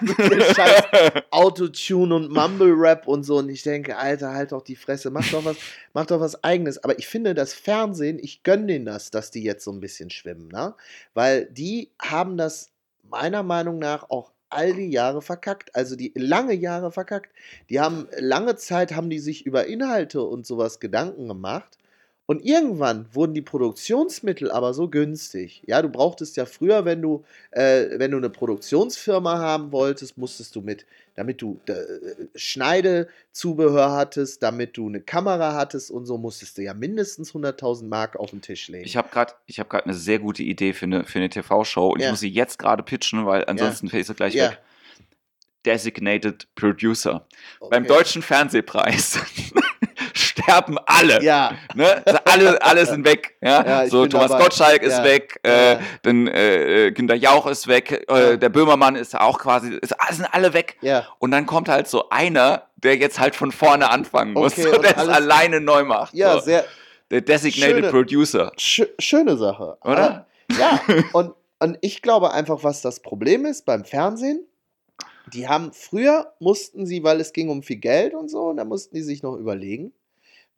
Scheiß Autotune und Mumble Rap und so. Und ich denke, Alter, halt doch die Fresse, mach doch was, mach doch was eigenes. Aber ich finde, das Fernsehen, ich gönne denen das, dass die jetzt so ein bisschen schwimmen, ne? Weil die haben das meiner Meinung nach auch all die Jahre verkackt, also die lange Jahre verkackt. Die haben lange Zeit haben die sich über Inhalte und sowas Gedanken gemacht Und irgendwann wurden die Produktionsmittel aber so günstig. Ja, du brauchtest ja früher, wenn du, äh, wenn du eine Produktionsfirma haben wolltest, musstest du mit, damit du äh, Schneidezubehör hattest, damit du eine Kamera hattest und so, musstest du ja mindestens 100.000 Mark auf den Tisch legen. Ich habe gerade hab eine sehr gute Idee für eine, für eine TV-Show und Ja. ich muss sie jetzt gerade pitchen, weil ansonsten fällt sie gleich Ja. weg. Designated Producer. Okay. Beim Deutschen Fernsehpreis [laughs] sterben alle. Ja, Ne? Also alle, alle sind weg. Ja? Ja, so Thomas dabei. Gottschalk ist Ja. weg, äh, dann äh, Günter Jauch ist weg, äh, der Böhmermann ist auch quasi, ist, ah, sind alle weg. ja. Und dann kommt halt so einer, der jetzt halt von vorne anfangen muss Okay, [laughs] und der es alleine neu macht. Ja, so. sehr, Der Designated schöne- Producer. Schö schöne Sache. Oder? Aber, ja, [laughs] und, und ich glaube einfach, was das Problem ist beim Fernsehen, die haben früher mussten sie, weil es ging um viel Geld und so, und da mussten die sich noch überlegen,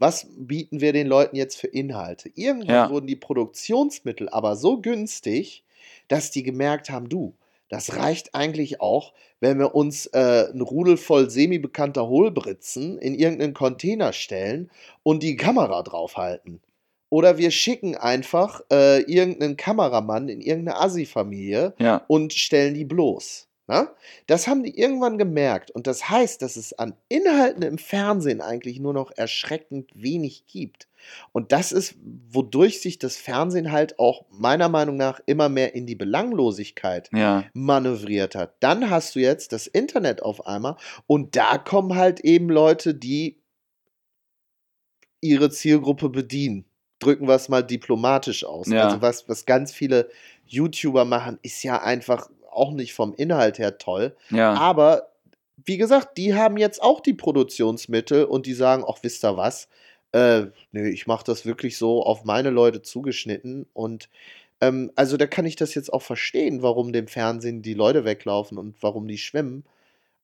was bieten wir den Leuten jetzt für Inhalte? Irgendwann Ja. wurden die Produktionsmittel aber so günstig, dass die gemerkt haben, du, das reicht eigentlich auch, wenn wir uns äh, ein Rudel voll semi-bekannter Hohlbritzen in irgendeinen Container stellen und die Kamera draufhalten. Oder wir schicken einfach äh, irgendeinen Kameramann in irgendeine Assi-Familie Ja. und stellen die bloß. Na? Das haben die irgendwann gemerkt. Und das heißt, dass es an Inhalten im Fernsehen eigentlich nur noch erschreckend wenig gibt. Und das ist, wodurch sich das Fernsehen halt auch meiner Meinung nach immer mehr in die Belanglosigkeit Ja. manövriert hat. Dann hast du jetzt das Internet auf einmal und da kommen halt eben Leute, die ihre Zielgruppe bedienen. Drücken wir es mal diplomatisch aus. Ja. Also was, was ganz viele YouTuber machen, ist ja einfach auch nicht vom Inhalt her toll. Ja. Aber wie gesagt, die haben jetzt auch die Produktionsmittel und die sagen, ach, wisst ihr was? Äh, nö, ich mache das wirklich so auf meine Leute zugeschnitten und ähm, also da kann ich das jetzt auch verstehen, warum dem Fernsehen die Leute weglaufen und warum die schwimmen.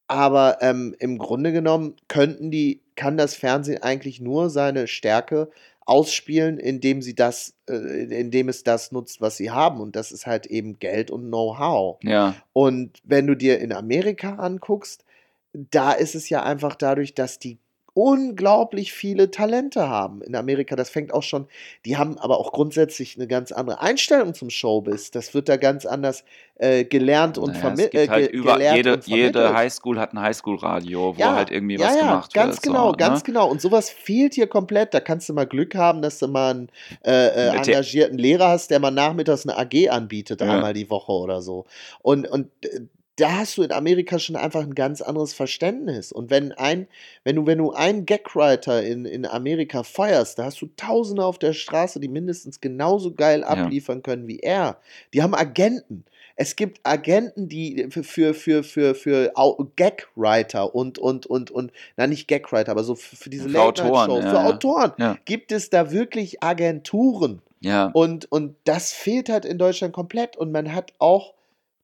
Aber ähm, im Grunde genommen könnten die, kann das Fernsehen eigentlich nur seine Stärke ausspielen, indem sie das, äh, indem es das nutzt, was sie haben. Und das ist halt eben Geld und Know-how. Ja. Und wenn du dir in Amerika anguckst, da ist es ja einfach dadurch, dass die unglaublich viele Talente haben in Amerika. Das fängt auch schon, die haben aber auch grundsätzlich eine ganz andere Einstellung zum Showbiz. Das wird da ganz anders äh, gelernt und Naja, vermittelt. gibt halt ge über, gelehrt jede, und jede. Highschool hat ein Highschool-Radio, wo Ja, halt irgendwie ja, was ja, gemacht ganz wird. genau, so, ganz ne? genau. Und sowas fehlt hier komplett. Da kannst du mal Glück haben, dass du mal einen äh, äh, engagierten Lehrer hast, der mal nachmittags eine AG anbietet, einmal die Woche oder so. Und, und äh, da hast du in Amerika schon einfach ein ganz anderes Verständnis. Und wenn ein, wenn du, wenn du einen Gagwriter in, in Amerika feuerst, da hast du Tausende auf der Straße, die mindestens genauso geil abliefern können wie er. Die haben Agenten. Es gibt Agenten, die für, für, für, für, Gagwriter und, und, und, und, na nicht Gagwriter, aber so für, für diese Late-Night-Shows, ja, für ja. Autoren, Ja. gibt es da wirklich Agenturen. Ja. Und, und das fehlt halt in Deutschland komplett. Und man hat auch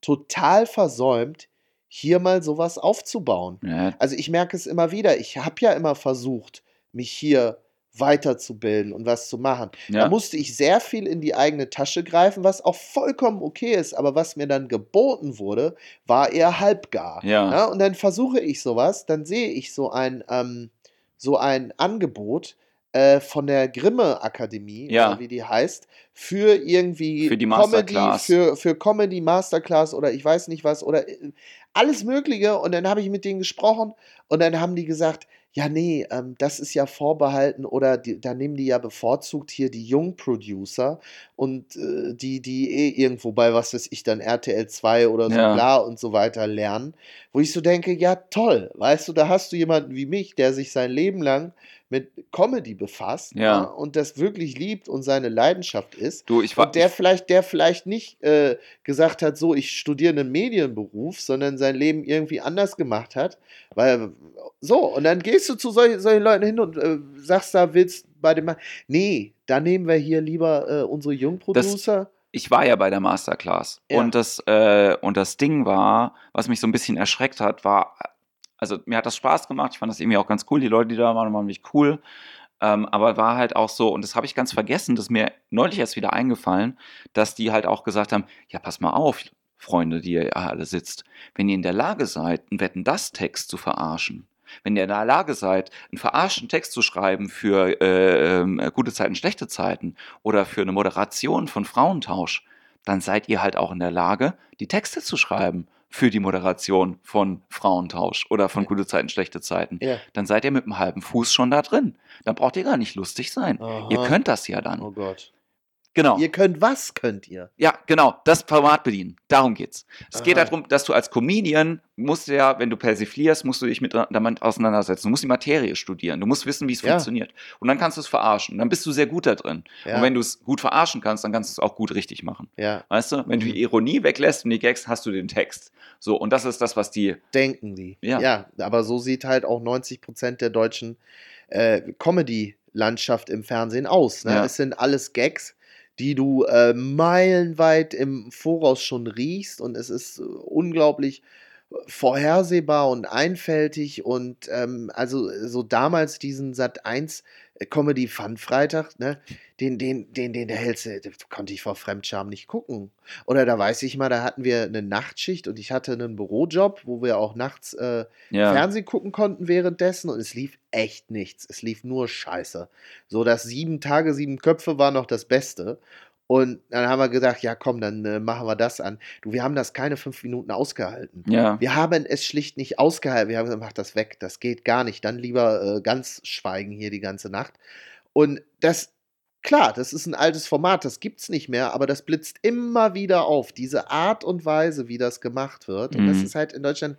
total versäumt, hier mal sowas aufzubauen. ja. Also ich merke es immer wieder. Ich habe ja immer versucht, mich hier weiterzubilden und was zu machen. Da Ja. musste ich sehr viel in die eigene Tasche greifen, was auch vollkommen okay ist. Aber was mir dann geboten wurde, war eher halbgar. Ja. und dann versuche ich sowas, dann sehe ich so ein, ähm, so ein Angebot äh, von der Grimme Akademie, Ja. wie die heißt, für irgendwie Für die Comedy, Masterclass. für, für Comedy Masterclass oder ich weiß nicht was oder äh, alles Mögliche. Und dann habe ich mit denen gesprochen und dann haben die gesagt, ja, nee, ähm, das ist ja vorbehalten oder die, da nehmen die ja bevorzugt hier die Jungproducer und äh, die, die eh irgendwo bei, was weiß ich, dann RTL 2 oder so Ja. bla und so weiter lernen, wo ich so denke, ja, toll, weißt du, da hast du jemanden wie mich, der sich sein Leben lang mit Comedy befasst Ja. und das wirklich liebt und seine Leidenschaft ist. Du, ich war. Und der vielleicht, der vielleicht nicht äh, gesagt hat, so, ich studiere einen Medienberuf, sondern sein Leben irgendwie anders gemacht hat. Weil, so, und dann gehst du zu solchen, solchen Leuten hin und äh, sagst da, willst bei dem Mann, nee, da nehmen wir hier lieber äh, unsere Jungproducer. ich war ja bei der Masterclass. Ja. Und, das, äh, und das Ding war, was mich so ein bisschen erschreckt hat, war, also mir hat das Spaß gemacht. Ich fand das irgendwie auch ganz cool. Die Leute, die da waren, waren wirklich cool. Ähm, aber war halt auch so, und das habe ich ganz vergessen, das ist mir neulich erst wieder eingefallen, dass die halt auch gesagt haben: Ja, pass mal auf, Freunde, die ihr alle sitzt, wenn ihr in der Lage seid, einen Wetten das Text zu verarschen, Wenn ihr in der Lage seid, einen verarschten Text zu schreiben für äh, äh, gute Zeiten, schlechte Zeiten oder für eine Moderation von Frauentausch, dann seid ihr halt auch in der Lage, die Texte zu schreiben für die Moderation von Frauentausch oder von Ja. gute Zeiten, schlechte Zeiten. Ja. Dann seid ihr mit einem halben Fuß schon da drin. Dann braucht ihr gar nicht lustig sein. Aha. Ihr könnt das ja dann. Oh Gott. Genau. Ihr könnt was könnt ihr? Ja, genau, das Format bedienen. Darum geht's. Es geht Aha. darum, dass du als Comedian musst ja, wenn du persiflierst, musst du dich mit damit auseinandersetzen. Du musst die Materie studieren. Du musst wissen, wie es Ja. funktioniert. Und dann kannst du es verarschen. Dann bist du sehr gut da drin. Ja. Und wenn du es gut verarschen kannst, dann kannst du es auch gut richtig machen. Ja, Weißt du, wenn du Mhm. die Ironie weglässt und die Gags, hast du den Text. So, und das ist das, was die. denken die. Ja. aber so sieht halt auch 90 Prozent der deutschen äh, Comedy-Landschaft im Fernsehen aus. Ne? Ja. Es sind alles Gags, die du äh, meilenweit im Voraus schon riechst und es ist äh, unglaublich vorhersehbar und einfältig und ähm, also so damals diesen Sat 1 Comedy Fun Freitag, ne, den, den, den, den, der hellste, den konnte ich vor Fremdscham nicht gucken. Oder da weiß ich mal, da hatten wir eine Nachtschicht und ich hatte einen Bürojob, wo wir auch nachts äh, Ja, Fernsehen gucken konnten währenddessen und es lief echt nichts. Es lief nur Scheiße. So, das sieben Tage, sieben Köpfe war noch das Beste. Und dann haben wir gedacht, ja komm, dann äh, machen wir das an. Du, wir haben das keine fünf Minuten ausgehalten. ja, Wir haben es schlicht nicht ausgehalten. Wir haben gesagt, mach das weg, das geht gar nicht. Dann lieber äh, ganz schweigen hier die ganze Nacht. Und das, klar, das ist ein altes Format, das gibt's nicht mehr, aber das blitzt immer wieder auf. Diese Art und Weise, wie das gemacht wird. Und das Mhm. ist halt in Deutschland,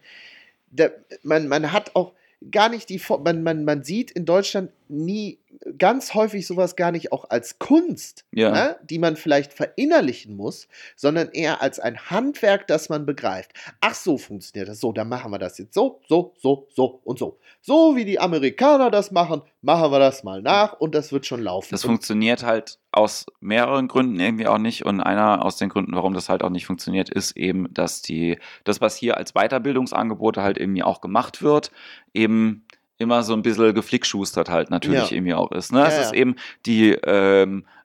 da, man, man hat auch gar nicht die, man, man, man sieht in Deutschland nie, ganz häufig sowas gar nicht auch als Kunst, Ja. ne, die man vielleicht verinnerlichen muss, sondern eher als ein Handwerk, das man begreift. Ach, so funktioniert das. So, dann machen wir das jetzt so, so, so, so und so. So wie die Amerikaner das machen, machen wir das mal nach und das wird schon laufen. Das funktioniert halt aus mehreren Gründen irgendwie auch nicht. Und einer aus den Gründen, warum das halt auch nicht funktioniert, ist eben, dass die, das, was hier als Weiterbildungsangebote halt irgendwie auch gemacht wird, eben immer so ein bisschen geflickschustert halt natürlich Ja. irgendwie auch ist. Ne? Ja, es ist eben die, ähm, äh,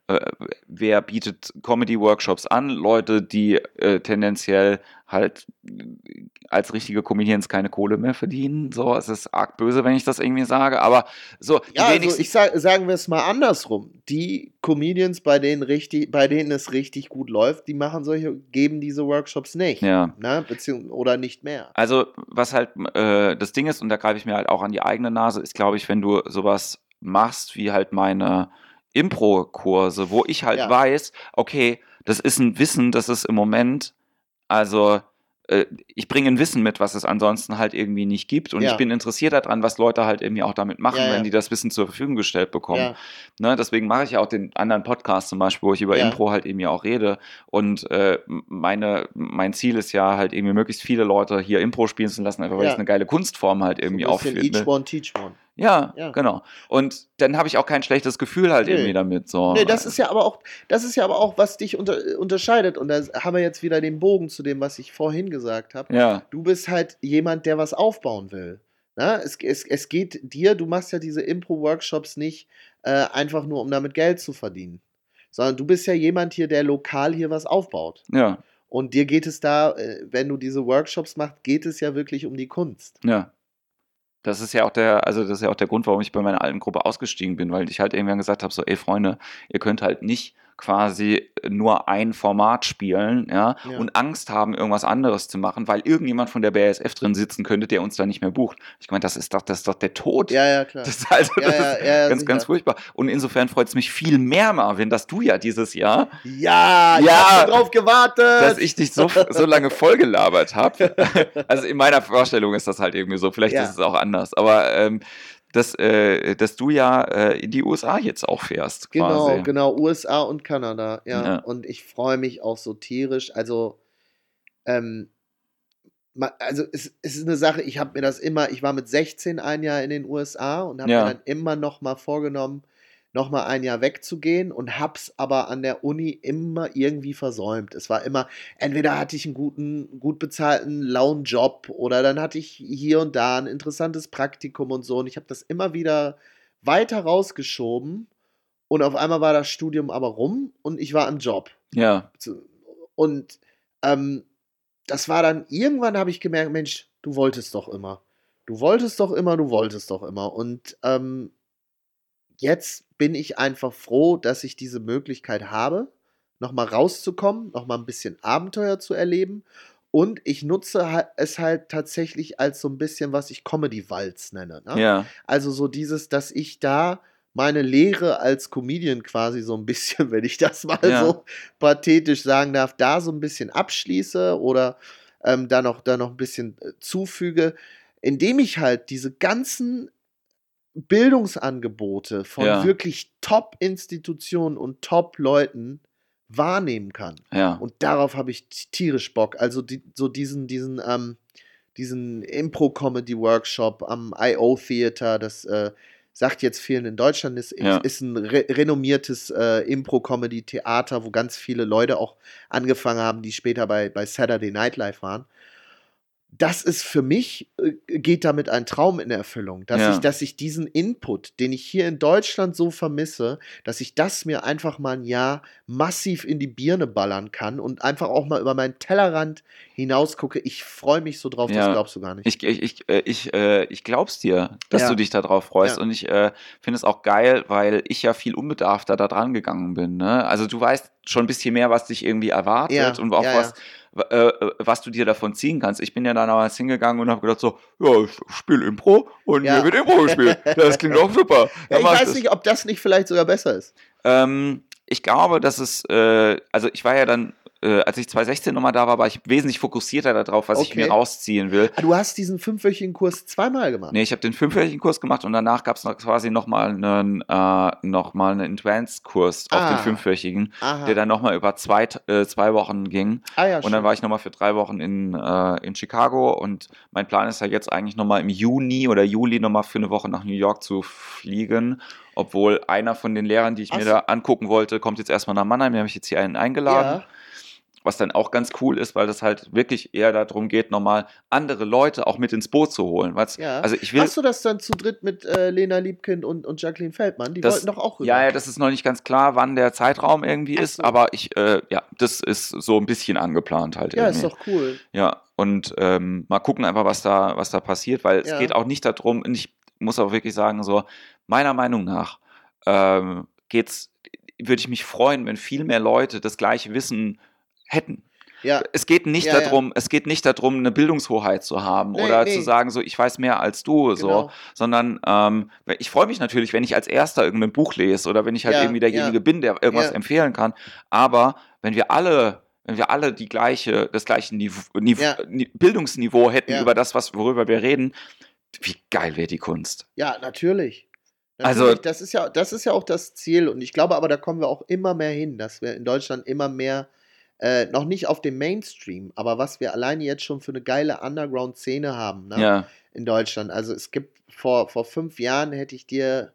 wer bietet Comedy-Workshops an? Leute, die äh, tendenziell halt äh, als richtige Comedians keine Kohle mehr verdienen. So, es ist arg böse, wenn ich das irgendwie sage, aber so, Ja, also ich sag, sagen wir es mal andersrum. Die Comedians, bei denen richtig, bei denen es richtig gut läuft, die machen solche, geben diese Workshops nicht. ja. Ne? Beziehung, oder nicht mehr. Also, was halt äh, das Ding ist, und da greife ich mir halt auch an die eigene Nase, ist, glaube ich, wenn du sowas machst wie halt meine Impro-Kurse, wo ich halt Ja. weiß, okay, das ist ein Wissen, das ist im Moment, also äh, ich bringe ein Wissen mit, was es ansonsten halt irgendwie nicht gibt. Und Ja. ich bin interessiert daran, was Leute halt irgendwie auch damit machen, Ja, wenn die das Wissen zur Verfügung gestellt bekommen. Ne, deswegen mache ich ja auch den anderen Podcast zum Beispiel, wo ich über. Impro halt eben ja auch rede. Und äh, meine, mein Ziel ist ja halt irgendwie möglichst viele Leute hier Impro spielen zu lassen, einfach weil es eine geile Kunstform halt irgendwie so aufführt. each Ne? one, teach one. Ja, Ja. genau. Und dann habe ich auch kein schlechtes Gefühl halt Nee. irgendwie damit. So. Nee, das ist ja aber auch, das ist ja aber auch, was dich unter, unterscheidet. Und da haben wir jetzt wieder den Bogen zu dem, was ich vorhin gesagt habe. ja, Du bist halt jemand, der was aufbauen will. Na, es, es, es geht dir, du machst ja diese Impro-Workshops nicht äh, einfach nur, um damit Geld zu verdienen. Sondern du bist ja jemand hier, der lokal hier was aufbaut. ja, Und dir geht es da, äh, wenn du diese Workshops machst, geht es ja wirklich um die Kunst. ja. Das ist ja auch der, also das ist ja auch der Grund, warum ich bei meiner alten Gruppe ausgestiegen bin, weil ich halt irgendwann gesagt habe, so, ey Freunde, ihr könnt halt nicht quasi nur ein Format spielen, ja, Ja. und Angst haben, irgendwas anderes zu machen, weil irgendjemand von der BASF drin sitzen könnte, der uns da nicht mehr bucht. Ich meine, das ist doch, das ist doch der Tod. Ja, ja, klar. Das ist also Ja, das ja, ist ganz, sicher. ganz furchtbar. Und insofern freut es mich viel mehr, Marvin, dass du ja dieses Jahr, Ja, ich Ja. drauf gewartet. dass ich dich so, so lange vollgelabert habe. [laughs] Also in meiner Vorstellung ist das halt irgendwie so. Vielleicht ist es auch anders. Aber ähm, dass, äh, dass du ja äh, in die USA jetzt auch fährst, Genau, quasi. genau, USA und Kanada, ja. Ja. Und ich freue mich auch so tierisch. Also, ähm, also es, es ist eine Sache, ich habe mir das immer, ich war mit 16 ein Jahr in den USA und habe Ja. mir dann immer noch mal vorgenommen, noch mal ein Jahr wegzugehen und hab's aber an der Uni immer irgendwie versäumt. Es war immer, entweder hatte ich einen guten, gut bezahlten, lauen Job oder dann hatte ich hier und da ein interessantes Praktikum und so und ich habe das immer wieder weiter rausgeschoben und auf einmal war das Studium aber rum und ich war im Job. Ja, Und ähm, das war dann, irgendwann habe ich gemerkt, Mensch, du wolltest doch immer. du wolltest doch immer, du wolltest doch immer. Und ähm, jetzt bin ich einfach froh, dass ich diese Möglichkeit habe, nochmal rauszukommen, nochmal ein bisschen Abenteuer zu erleben. Und ich nutze es halt tatsächlich als so ein bisschen, was ich Comedy-Walz nenne. Ne? Ja. Also so dieses, dass ich da meine Lehre als Comedian quasi so ein bisschen, [laughs] wenn ich das mal Ja. so pathetisch sagen darf, da so ein bisschen abschließe oder ähm, da, noch, da noch ein bisschen äh, zufüge, indem ich halt diese ganzen Bildungsangebote von Ja. wirklich Top-Institutionen und Top-Leuten wahrnehmen kann. Ja. Und darauf habe ich tierisch Bock. Also die, so diesen, diesen, ähm, diesen Impro-Comedy-Workshop am I.O. Theater, das äh, sagt jetzt vielen in Deutschland, ist, Ja. ist ein re renommiertes äh, Impro-Comedy-Theater, wo ganz viele Leute auch angefangen haben, die später bei, bei Saturday Night Live waren. Das ist für mich, geht damit ein Traum in Erfüllung, dass, Ja. ich, dass ich diesen Input, den ich hier in Deutschland so vermisse, dass ich das mir einfach mal ein Jahr massiv in die Birne ballern kann und einfach auch mal über meinen Tellerrand hinaus gucke. Ich freue mich so drauf, Ja. das glaubst du gar nicht. Ich, ich, ich, äh, ich, äh, ich glaub's dir, dass Ja. du dich darauf freust. Ja. Und ich äh, finde es auch geil, weil ich ja viel unbedarfter da dran gegangen bin. Ne? Also du weißt schon ein bisschen mehr, was dich irgendwie erwartet und auch was, äh, äh, was du dir davon ziehen kannst. Ich bin ja dann damals hingegangen und habe gedacht so, ja, ich spiele Impro und Ja. hier wird Impro gespielt. [laughs] Das klingt auch super. ja, ich weiß das. nicht, ob das nicht vielleicht sogar besser ist. Ähm, ich glaube, dass es, äh, also ich war ja dann, äh, als ich 2016 nochmal da war, war ich wesentlich fokusierter darauf, was ich Okay. mir rausziehen will. Ah, du hast diesen fünfwöchigen Kurs zweimal gemacht. Nee, ich habe den fünfjährigen Kurs gemacht und danach gab es noch quasi nochmal einen, äh, noch mal einen Advanced-Kurs auf Ah. den fünfwöchigen, Aha. der dann nochmal über zwei, äh, zwei Wochen ging. ah, ja, Und dann war ich nochmal für drei Wochen in, äh, in Chicago und mein Plan ist ja jetzt eigentlich nochmal im Juni oder Juli nochmal für eine Woche nach New York zu fliegen. Obwohl einer von den Lehrern, die ich Ach mir da angucken wollte, kommt jetzt erstmal nach Mannheim. Den habe ich jetzt hier einen eingeladen. ja. Was dann auch ganz cool ist, weil das halt wirklich eher darum geht, nochmal andere Leute auch mit ins Boot zu holen. Ja. Also ich will. Hast du das dann zu dritt mit äh, Lena Liebkind und, und Jacqueline Feldmann? Die Das- wollten doch auch rüber. Ja, ja, das ist noch nicht ganz klar, wann der Zeitraum irgendwie ist, so. aber ich, äh, ja, das ist so ein bisschen angeplant halt ja, irgendwie. ist doch cool. Ja, und ähm, mal gucken einfach, was da, was da passiert, weil Ja. es geht auch nicht darum, und ich muss auch wirklich sagen, so, meiner Meinung nach ähm, geht's, würde ich mich freuen, wenn viel mehr Leute das gleiche Wissen hätten. Ja, Es geht nicht Ja, ja. darum, es geht nicht darum, eine Bildungshoheit zu haben Nee, oder nee. zu sagen, so ich weiß mehr als du, so, Genau. sondern ähm, ich freue mich natürlich, wenn ich als erster irgendein Buch lese oder wenn ich halt Ja, irgendwie derjenige ja. bin, der irgendwas Ja. empfehlen kann. Aber wenn wir alle, wenn wir alle die gleiche, das gleiche Niveau, Niveau, Ja. Ni- Bildungsniveau hätten Ja. über das, was worüber wir reden, wie geil wäre die Kunst? Ja, natürlich. Also- Natürlich, das ist ja, das ist ja auch das Ziel. Und ich glaube aber, da kommen wir auch immer mehr hin, dass wir in Deutschland immer mehr, äh, noch nicht auf dem Mainstream, aber was wir alleine jetzt schon für eine geile Underground-Szene haben, ne? Ja, in Deutschland. Also es gibt vor, vor fünf Jahren hätte ich dir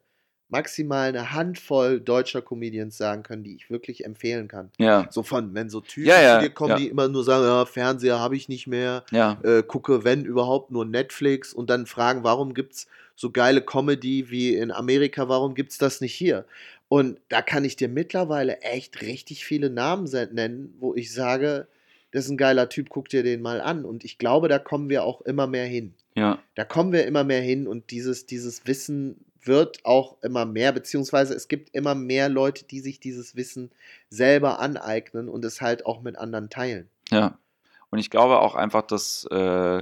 maximal eine Handvoll deutscher Comedians sagen können, die ich wirklich empfehlen kann. ja, So von, wenn so Typen Ja, ja, zu dir kommen, ja. die immer nur sagen, ja, Fernseher habe ich nicht mehr, äh, gucke, wenn überhaupt, nur Netflix und dann fragen, warum gibt es so geile Comedy wie in Amerika, warum gibt es das nicht hier? Und da kann ich dir mittlerweile echt richtig viele Namen nennen, wo ich sage, das ist ein geiler Typ, guck dir den mal an. Und ich glaube, da kommen wir auch immer mehr hin. ja, Da kommen wir immer mehr hin und dieses, dieses Wissen wird auch immer mehr, beziehungsweise es gibt immer mehr Leute, die sich dieses Wissen selber aneignen und es halt auch mit anderen teilen. ja. Und ich glaube auch einfach, dass, äh,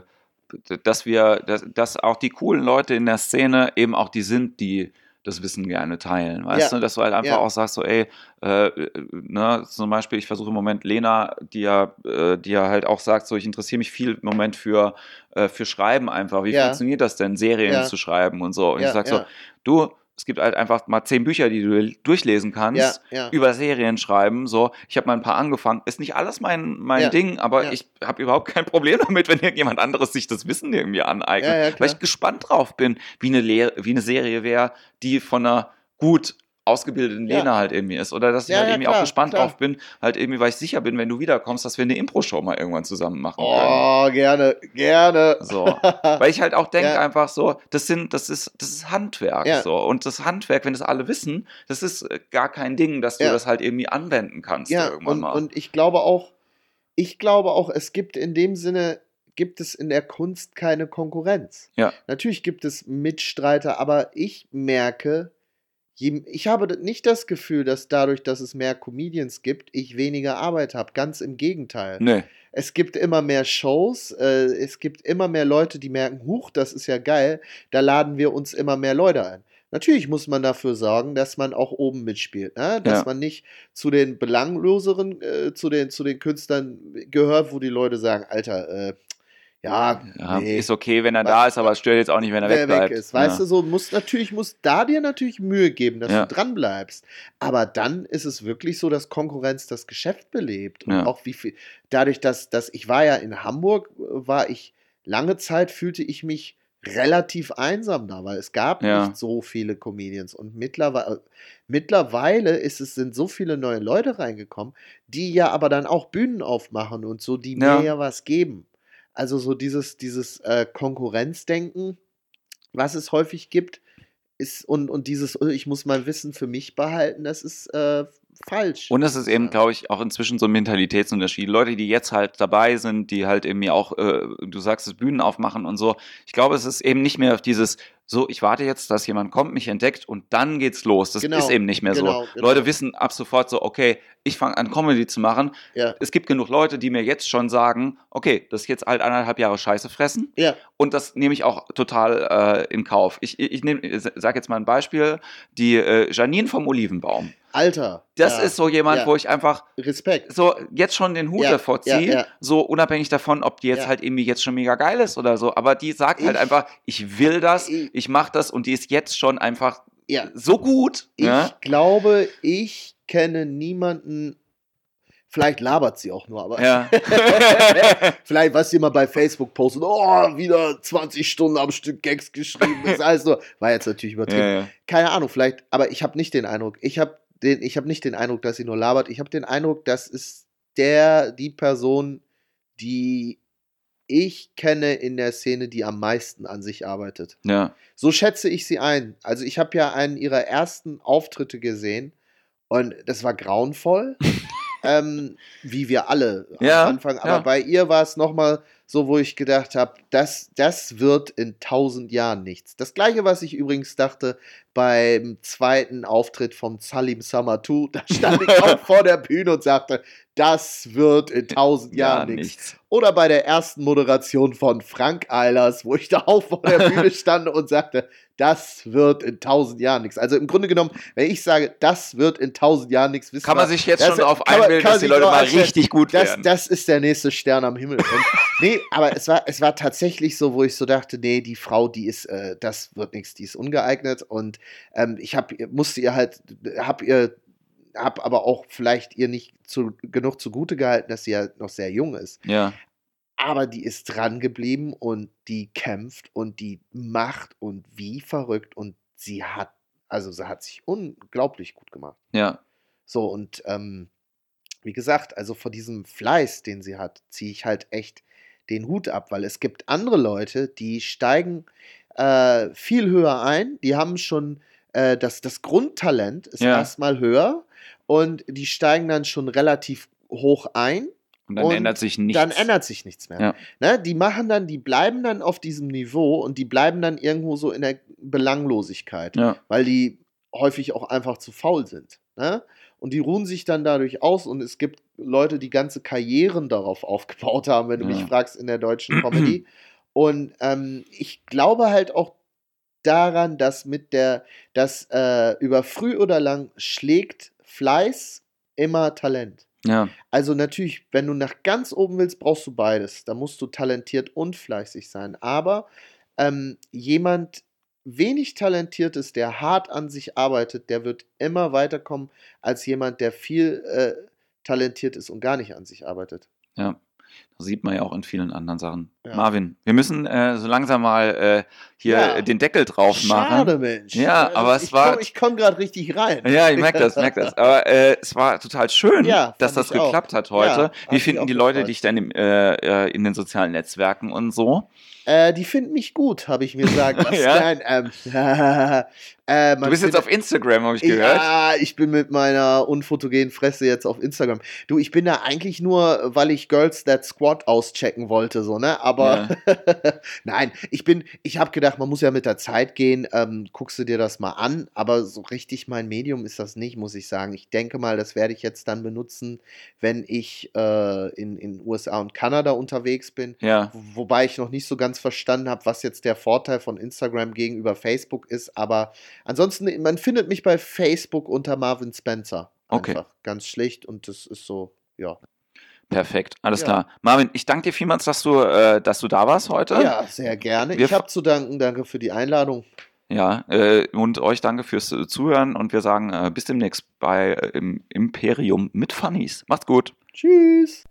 dass wir, dass, dass auch die coolen Leute in der Szene eben auch die sind, die das Wissen gerne teilen, weißt Ja. du, dass du halt einfach Ja. auch sagst, so, ey, äh, ne, zum Beispiel, ich versuche im Moment Lena, die ja, äh, die ja halt auch sagt, so, ich interessiere mich viel im Moment für, äh, für Schreiben einfach. Wie Ja. funktioniert das denn, Serien zu schreiben und so? Und ich sag so, du, es gibt halt einfach mal zehn Bücher, die du durchlesen kannst Ja, ja. über Serien schreiben. So, ich habe mal ein paar angefangen. Ist nicht alles mein, mein Ja, Ding, aber ich habe überhaupt kein Problem damit, wenn irgendjemand anderes sich das Wissen irgendwie aneignet. Weil ich gespannt drauf bin, wie eine, Lehr wie eine Serie wäre, die von einer gut ausgebildeten Ja. Lena halt irgendwie ist. Oder dass ich Ja, halt irgendwie klar, auch gespannt klar. drauf bin, halt irgendwie, weil ich sicher bin, wenn du wiederkommst, dass wir eine Impro-Show mal irgendwann zusammen machen können. Oh, gerne, gerne. So. [laughs] Weil ich halt auch denke Ja. einfach so, das sind, das ist, das ist Handwerk Ja. so. Und das Handwerk, wenn das alle wissen, das ist äh, gar kein Ding, dass du das halt irgendwie anwenden kannst Ja, irgendwann und, mal. und ich glaube auch, ich glaube auch, es gibt in dem Sinne gibt es in der Kunst keine Konkurrenz. Ja. Natürlich gibt es Mitstreiter, aber ich merke, ich habe nicht das Gefühl, dass dadurch, dass es mehr Comedians gibt, ich weniger Arbeit habe. Ganz im Gegenteil. Nee. Es gibt immer mehr Shows, äh, es gibt immer mehr Leute, die merken, huch, das ist ja geil, da laden wir uns immer mehr Leute ein. Natürlich muss man dafür sorgen, dass man auch oben mitspielt, ne? dass Ja. man nicht zu den belangloseren, äh, zu, den, zu den Künstlern gehört, wo die Leute sagen, Alter, äh, ja, Ja, nee, Ist okay, wenn er Was- da ist, aber es stört jetzt auch nicht, wenn er weg ist. Weißt ja. du, so muss natürlich, muss da dir natürlich Mühe geben, dass Ja. du dran bleibst. Aber dann ist es wirklich so, dass Konkurrenz das Geschäft belebt. Und auch wie viel, dadurch, dass, dass ich war ja in Hamburg, war ich lange Zeit, fühlte ich mich relativ einsam da, weil es gab Ja. nicht so viele Comedians. Und mittlerweile, mittlerweile ist es, sind so viele neue Leute reingekommen, die ja aber dann auch Bühnen aufmachen und so, die Ja. mir ja was geben. Also so dieses, dieses äh, Konkurrenzdenken, was es häufig gibt, ist und, und dieses, äh, ich muss mein Wissen für mich behalten, das ist äh, falsch. Und es ist eben, glaube ich, auch inzwischen so ein Mentalitätsunterschied. Leute, die jetzt halt dabei sind, die halt irgendwie auch, äh, du sagst es, Bühnen aufmachen und so. Ich glaube, es ist eben nicht mehr dieses, so, ich warte jetzt, dass jemand kommt, mich entdeckt und dann geht's los. Das Genau, ist eben nicht mehr genau, so. genau. Leute wissen ab sofort so, okay, ich fange an, Comedy zu machen. Ja. Es gibt genug Leute, die mir jetzt schon sagen, okay, das ist jetzt halt anderthalb Jahre Scheiße fressen. Ja, Und das nehme ich auch total äh, in Kauf. Ich, ich, ich sage jetzt mal ein Beispiel, die äh, Janine vom Olivenbaum. Alter. Das ja, ist so jemand, ja. wo ich einfach Respekt. so jetzt schon den Hut Ja, davor ziehe, so unabhängig davon, ob die jetzt halt irgendwie jetzt schon mega geil ist oder so, aber die sagt halt Ich- einfach, ich will das, Ich- ich mache das und die ist jetzt schon einfach Ja, so gut. ich ne? glaube, ich kenne niemanden, vielleicht labert sie auch nur, aber Ja. [laughs] vielleicht, was sie mal bei Facebook postet, oh, wieder 20 Stunden am Stück Gags geschrieben, das ist alles nur, war jetzt natürlich übertrieben. ja, ja. keine Ahnung, vielleicht, aber ich habe nicht den Eindruck, ich habe den, ich habe nicht den Eindruck, dass sie nur labert. Ich habe den Eindruck, das ist der, die Person, die ich kenne in der Szene, die am meisten an sich arbeitet. ja. So schätze ich sie ein. Also ich habe ja einen ihrer ersten Auftritte gesehen und das war grauenvoll. [laughs] ähm, wie wir alle Ja, am Anfang. Aber ja. bei ihr war es nochmal so, wo ich gedacht habe, das, das wird in tausend Jahren nichts. Das gleiche, was ich übrigens dachte beim zweiten Auftritt von Salim Samatou. Da stand ich auch [laughs] vor der Bühne und sagte, das wird in tausend Jahren ja, nichts. nichts. Oder bei der ersten Moderation von Frank Eilers, wo ich da auch vor der [laughs] Bühne stand und sagte, das wird in tausend Jahren nichts. Also im Grunde genommen, wenn ich sage, das wird in tausend Jahren nichts, wissen Kann man sich jetzt das- schon darauf man- einbilden, dass die Leute mal richtig gut das, werden. das ist der nächste Stern am Himmel. Und, [laughs] nee, aber es war, es war tatsächlich so, wo ich so dachte, nee, die Frau, die ist, äh, das wird nichts, die ist ungeeignet. Und ähm, ich hab, musste ihr halt, hab ihr, hab aber auch vielleicht ihr nicht zu, genug zugute gehalten, dass sie ja noch sehr jung ist. ja. Aber die ist dran geblieben und die kämpft und die macht und wie verrückt und sie hat, also sie hat sich unglaublich gut gemacht. Ja. So, und ähm, wie gesagt, also vor diesem Fleiß, den sie hat, ziehe ich halt echt den Hut ab, weil es gibt andere Leute, die steigen äh, viel höher ein, die haben schon äh, das, das Grundtalent ist Ja. erstmal höher und die steigen dann schon relativ hoch ein Und dann Und ändert sich nichts. dann ändert sich nichts mehr. Ja. Ne, die machen dann, die bleiben dann auf diesem Niveau und die bleiben dann irgendwo so in der Belanglosigkeit, Ja. weil die häufig auch einfach zu faul sind. Ne? Und die ruhen sich dann dadurch aus und es gibt Leute, die ganze Karrieren darauf [laughs] aufgebaut haben, wenn du Ja. mich fragst, in der deutschen Comedy. [clears throat] Und ähm, ich glaube halt auch daran, dass mit der, dass äh, über früh oder lang schlägt Fleiß immer Talent. Ja. Also natürlich, wenn du nach ganz oben willst, brauchst du beides. Da musst du talentiert und fleißig sein. Aber ähm, jemand wenig talentiert ist, der hart an sich arbeitet, der wird immer weiterkommen als jemand, der viel äh, talentiert ist und gar nicht an sich arbeitet. Ja. Das sieht man ja auch in vielen anderen Sachen. Ja. Marvin, wir müssen äh, so langsam mal äh, hier Ja. äh, den Deckel drauf machen. Schade, Mensch. Ja, aber es ich war- Komm, ich komme gerade richtig rein. Ja, ich merke das, merke das. Aber äh, es war total schön, Ja, dass das ich auch. geklappt hat heute. Wie finden die Leute gefreut. dich denn im, äh, äh, in den sozialen Netzwerken und so? Äh, die finden mich gut, habe ich mir sagen [laughs] lassen. Ja? Nein, ähm, [laughs] Äh, Du bist jetzt auf Instagram, habe ich gehört. Ja, ich bin mit meiner unfotogenen Fresse jetzt auf Instagram. Du, ich bin da eigentlich nur, weil ich Girls That Squad auschecken wollte, so, ne? Aber [laughs] nein, ich bin, ich habe gedacht, man muss ja mit der Zeit gehen. Ähm, guckst du dir das mal an, aber so richtig mein Medium ist das nicht, muss ich sagen. Ich denke mal, das werde ich jetzt dann benutzen, wenn ich äh, in in USA und Kanada unterwegs bin. Ja. Wobei ich noch nicht so ganz verstanden habe, was jetzt der Vorteil von Instagram gegenüber Facebook ist. Aber ansonsten, man findet mich bei Facebook unter Marvin Spencer. Okay. Einfach ganz schlicht und das ist so, ja. Perfekt, alles Ja. klar. Marvin, ich danke dir vielmals, dass du, äh, dass du da warst heute. Ja, sehr gerne. Wir Ich habe zu danken. Danke für die Einladung. Ja, äh, und euch danke fürs äh, Zuhören und wir sagen äh, bis demnächst bei äh, im Imperium mit Funnies. Macht's gut. Tschüss.